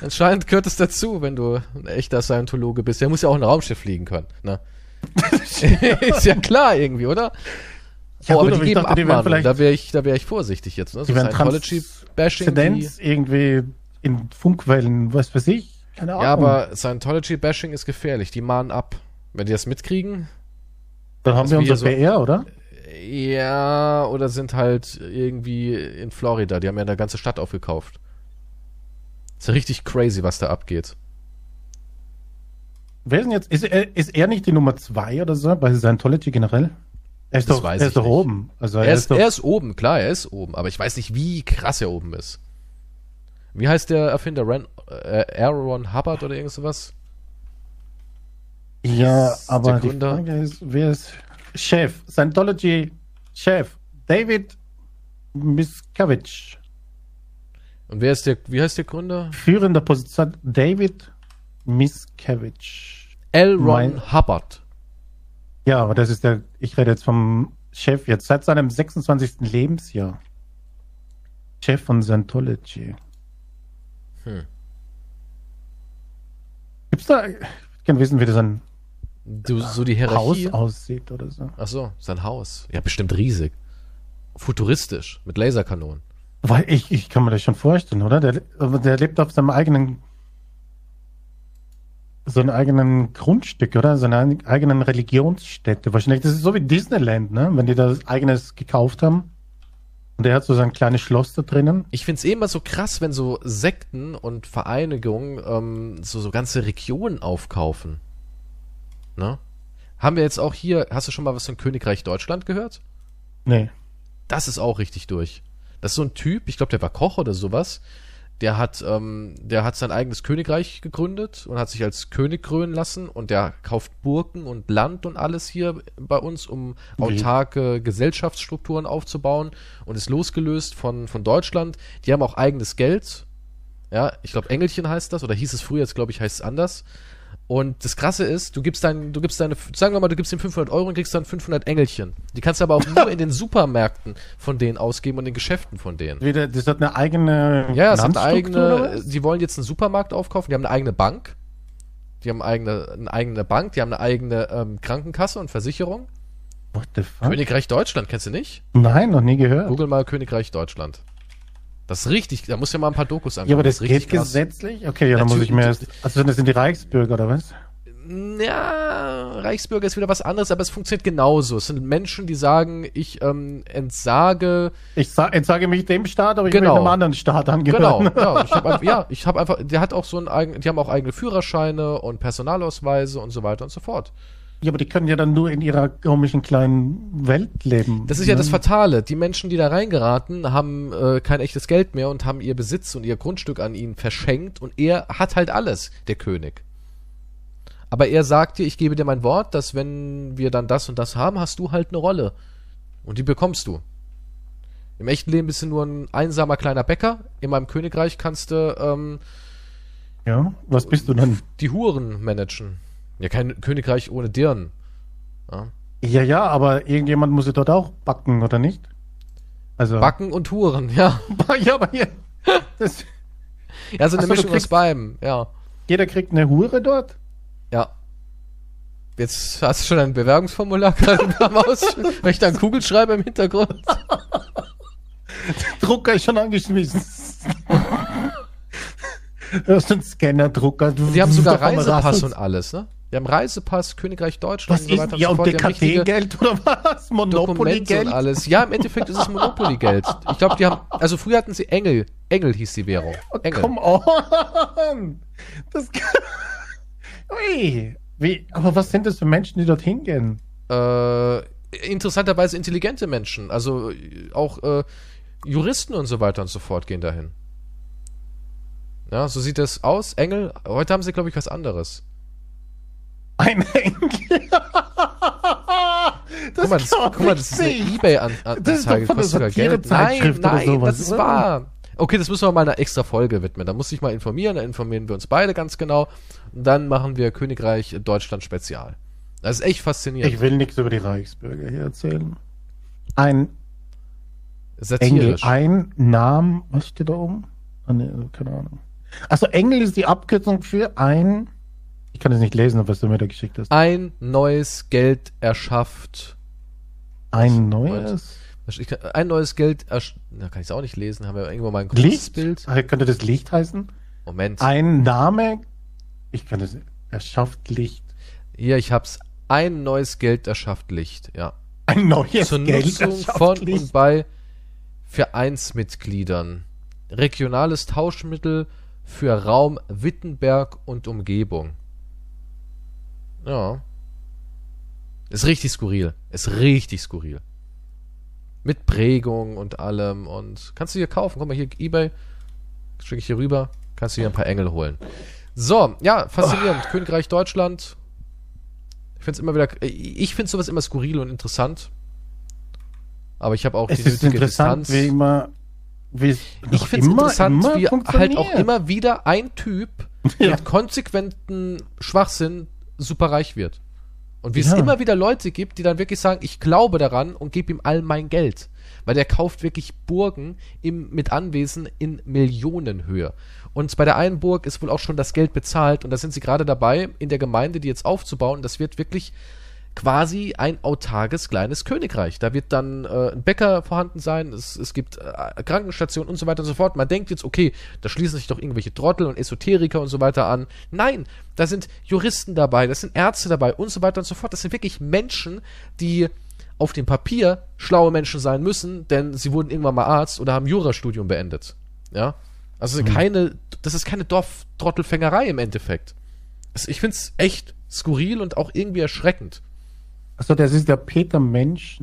Anscheinend gehört es dazu, wenn du ein echter Scientologe bist. Der muss ja auch ein Raumschiff fliegen können. Ne? ist ja klar irgendwie, oder? Ja, oh, gut, aber die geben dachte, Abmahnung. Da wäre ich, da wäre ich vorsichtig jetzt. Ne? So Scientology-Bashing. irgendwie in Funkwellen, was weiß ich. Keine Ahnung. Ja, aber Scientology-Bashing ist gefährlich. Die mahnen ab. Wenn die das mitkriegen. Dann haben wir unser so, PR, oder? Ja, oder sind halt irgendwie in Florida. Die haben ja eine ganze Stadt aufgekauft. Ist ja richtig crazy, was da abgeht. Wer ist denn jetzt? Ist er, ist er nicht die Nummer zwei oder so bei Scientology generell? Er ist das doch, er ist doch oben. Also er, er, ist, ist doch er ist oben, klar, er ist oben. Aber ich weiß nicht, wie krass er oben ist. Wie heißt der Erfinder? Ran, äh, Aaron Hubbard oder irgend sowas? Ja, aber die Frage ist, wer ist Chef? Scientology Chef. David Miscavige. Und wer ist der, wie heißt der Gründer? Führender Position David Miscavige. L. Ron mein, Hubbard. Ja, aber das ist der, ich rede jetzt vom Chef jetzt, seit seinem 26. Lebensjahr. Chef von Scientology. Hm. Gibt's da, ich kann wissen, wie das ein du, so die Hierarchie Haus aussieht oder so. Ach so, sein Haus. Ja, bestimmt riesig. Futuristisch, mit Laserkanonen. Weil ich, ich kann mir das schon vorstellen, oder? Der, der lebt auf seinem eigenen so einen eigenen Grundstück, oder? So eine eigenen Religionsstätte. Wahrscheinlich, das ist so wie Disneyland, ne? Wenn die da eigenes gekauft haben. Und der hat so sein kleines Schloss da drinnen. Ich find's eh immer so krass, wenn so Sekten und Vereinigungen ähm, so, so ganze Regionen aufkaufen. Ne? Haben wir jetzt auch hier, hast du schon mal was von Königreich Deutschland gehört? Nee. Das ist auch richtig durch. Das ist so ein Typ, ich glaube, der war Koch oder sowas der hat, ähm, der hat sein eigenes Königreich gegründet und hat sich als König krönen lassen und der kauft Burgen und Land und alles hier bei uns, um autarke Gesellschaftsstrukturen aufzubauen und ist losgelöst von, von Deutschland. Die haben auch eigenes Geld. Ja, ich glaube, Engelchen heißt das, oder hieß es früher, jetzt glaube ich, heißt es anders. Und das Krasse ist, du gibst dein, du gibst deine, sagen wir mal, du gibst ihm 500 Euro und kriegst dann 500 Engelchen. Die kannst du aber auch nur in den Supermärkten von denen ausgeben und in den Geschäften von denen. Wieder, das hat eine eigene. Ja, das hat eine eigene. Die wollen jetzt einen Supermarkt aufkaufen. Die haben eine eigene Bank. Die haben eigene, eine eigene Bank. Die haben eine eigene ähm, Krankenkasse und Versicherung. What the fuck? Königreich Deutschland kennst du nicht? Nein, noch nie gehört. Google mal Königreich Deutschland. Das ist richtig, da muss ja mal ein paar Dokus angucken. Ja, aber das, das geht krass. gesetzlich? Okay, ja, dann muss ich mir erst. Also das sind die Reichsbürger, oder was? Ja, Reichsbürger ist wieder was anderes, aber es funktioniert genauso. Es sind Menschen, die sagen, ich ähm, entsage. Ich entsage mich dem Staat, aber ich genau. will einem anderen Staat angehören. Genau, ja. Ich habe ja, ich einfach, der hat auch so ein eigen, die haben auch eigene Führerscheine und Personalausweise und so weiter und so fort. Ja, aber die können ja dann nur in ihrer komischen kleinen Welt leben. Das ist ja das Fatale. Die Menschen, die da reingeraten, haben äh, kein echtes Geld mehr und haben ihr Besitz und ihr Grundstück an ihn verschenkt und er hat halt alles, der König. Aber er sagt dir, ich gebe dir mein Wort, dass wenn wir dann das und das haben, hast du halt eine Rolle. Und die bekommst du. Im echten Leben bist du nur ein einsamer kleiner Bäcker. In meinem Königreich kannst du ähm, ja, was bist du dann? Die Huren managen. Ja, kein Königreich ohne Dirn. Ja. ja, ja, aber irgendjemand muss ja dort auch backen, oder nicht? Also. Backen und Huren, ja. ja, aber hier. Das, ja, so eine Mischung kriegst, aus beidem, ja. Jeder kriegt eine Hure dort? Ja. Jetzt hast du schon ein Bewerbungsformular gerade am Aus. Möchte einen Kugelschreiber im Hintergrund. Drucker ist schon angeschmissen. Du hast einen Scanner-Drucker. Die haben sogar Reisepass und alles, ne? Wir haben Reisepass, Königreich Deutschland was und so weiter ist, und ja, so und DKT-Geld oder was? Monopoly-Geld? und alles. Ja, im Endeffekt ist es Monopoly-Geld. Ich glaube, die haben, also früher hatten sie Engel. Engel hieß die Währung. Oh, Engel. Come on! Das Ui. Wie, aber was sind das für Menschen, die dorthin gehen? Äh, interessanterweise intelligente Menschen. Also auch äh, Juristen und so weiter und so fort gehen dahin. Ja, so sieht das aus. Engel, heute haben sie, glaube ich, was anderes. Ein Engel? das guck mal, das, guck mal, das ist eine Ebay-Anzeige, kostet sogar Geld. Nein, nein, sowas, das ist oder? wahr. Okay, das müssen wir mal einer extra Folge widmen. Da muss ich mal informieren, da informieren wir uns beide ganz genau. Und dann machen wir Königreich Deutschland Spezial. Das ist echt faszinierend. Ich will nichts über die Reichsbürger hier erzählen. Ein Satirisch. Engel, ein Namen, was steht da oben? Ah, nee, keine Ahnung. Also Engel ist die Abkürzung für ein. Ich kann es nicht lesen, was du mir da geschickt hast. Ein neues Geld erschafft. Ein neues? Kann, ein neues Geld, da kann ich es auch nicht lesen, haben wir irgendwo mal ein Licht? Bild. Könnte das Licht heißen? Moment. Ein Name, ich kann das, erschafft Licht. Hier, ich hab's. Ein neues Geld erschafft Licht, ja. Ein neues Zur Geld Nutzung von Licht. und bei Vereinsmitgliedern. Regionales Tauschmittel für Raum Wittenberg und Umgebung. Ja. Ist richtig skurril. Ist richtig skurril. Mit Prägung und allem und kannst du hier kaufen. Guck mal hier, Ebay. Schicke ich hier rüber. Kannst du hier ein paar Engel holen. So, ja, faszinierend. Oh. Königreich Deutschland. Ich finde es immer wieder, ich finde sowas immer skurril und interessant. Aber ich habe auch es die nötige Distanz. Wie immer wie, ich finde es interessant, immer wie halt auch immer wieder ein Typ ja. mit konsequenten Schwachsinn super reich wird. Und wie ja. es immer wieder Leute gibt, die dann wirklich sagen, ich glaube daran und gebe ihm all mein Geld. Weil der kauft wirklich Burgen im, mit Anwesen in Millionenhöhe. Und bei der einen Burg ist wohl auch schon das Geld bezahlt und da sind sie gerade dabei, in der Gemeinde die jetzt aufzubauen. Das wird wirklich quasi ein autarkes kleines Königreich. Da wird dann äh, ein Bäcker vorhanden sein, es, es gibt äh, Krankenstationen und so weiter und so fort. Man denkt jetzt, okay, da schließen sich doch irgendwelche Trottel und Esoteriker und so weiter an. Nein, da sind Juristen dabei, da sind Ärzte dabei und so weiter und so fort. Das sind wirklich Menschen, die auf dem Papier schlaue Menschen sein müssen, denn sie wurden irgendwann mal Arzt oder haben Jurastudium beendet. Ja? Also mhm. keine, das ist keine Dorftrottelfängerei im Endeffekt. Also ich finde es echt skurril und auch irgendwie erschreckend. Also das ist der Peter Mensch.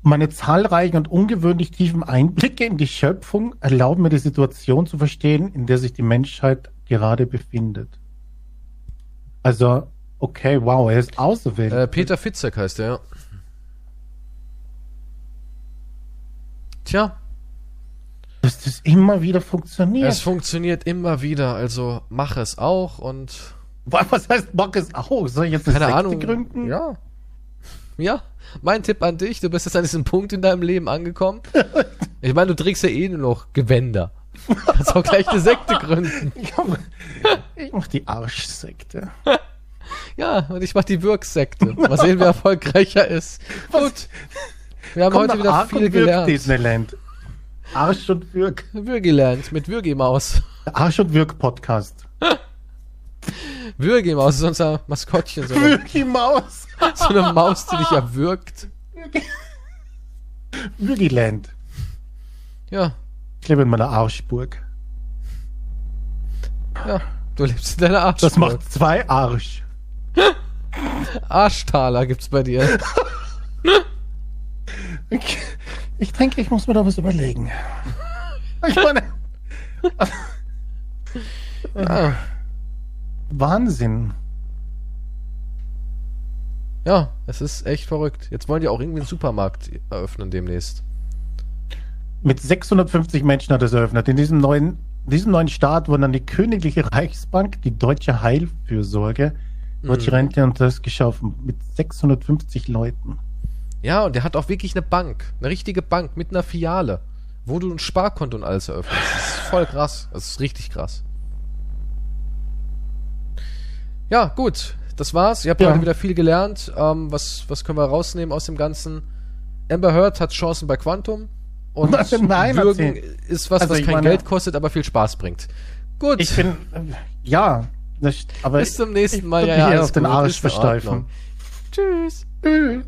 Meine zahlreichen und ungewöhnlich tiefen Einblicke in die Schöpfung erlauben mir die Situation zu verstehen, in der sich die Menschheit gerade befindet. Also, okay, wow, er ist auserwählt. Äh, Peter Fitzek heißt er, ja. Tja. Dass das immer wieder funktioniert. Es funktioniert immer wieder, also mach es auch und was heißt mach es auch? Soll ich jetzt eine Keine Ahnung. gründen? Ja. Ja, mein Tipp an dich, du bist jetzt an diesem Punkt in deinem Leben angekommen. Ich meine, du trägst ja eh nur noch Gewänder. Du kannst auch gleich eine Sekte gründen. Ich, ich mach die Arschsekte. Ja, und ich mach die Wirksekte. Mal sehen, wer erfolgreicher ist. Was? Gut. Wir haben Komm heute wieder Arc viel gelernt. Disneyland. Arsch und Wirk. Würgelernt mit Würgi-Maus. Arsch und Wirk Podcast. Würgi-Maus ist unser Maskottchen. So Würgi-Maus. So eine Maus, die dich erwürgt. Würgiland. Ja. Ich lebe in meiner Arschburg. Ja, du lebst in deiner Arschburg. Das macht zwei Arsch. Arschtaler gibt's bei dir. Ich, ich denke, ich muss mir da was überlegen. Ich meine. Ja. Wahnsinn. ja, es ist echt verrückt. Jetzt wollen die auch irgendwie einen Supermarkt eröffnen demnächst. Mit 650 Menschen hat es eröffnet. In diesem neuen, diesem neuen Staat wurden dann die Königliche Reichsbank, die Deutsche Heilfürsorge, Deutsche Mhm. Rente und das geschaffen. Mit 650 Leuten. Ja, und der hat auch wirklich eine Bank. Eine richtige Bank mit einer Filiale. Wo du ein Sparkonto und alles eröffnest. Das ist voll krass. Das ist richtig krass. Ja, gut. Das war's. Ihr habt Ja. heute wieder viel gelernt. Ähm, was, was können wir rausnehmen aus dem Ganzen? Amber Heard hat Chancen bei Quantum. Und Nein, Würgen ist was, Also was ich kein meine- Geld kostet, aber viel Spaß bringt. Gut. Ich bin, ja, das, aber Bis zum nächsten ich Mal. Ja, mich ja, alles auf den. Arsch versteifen. Tschüss. Tschüss.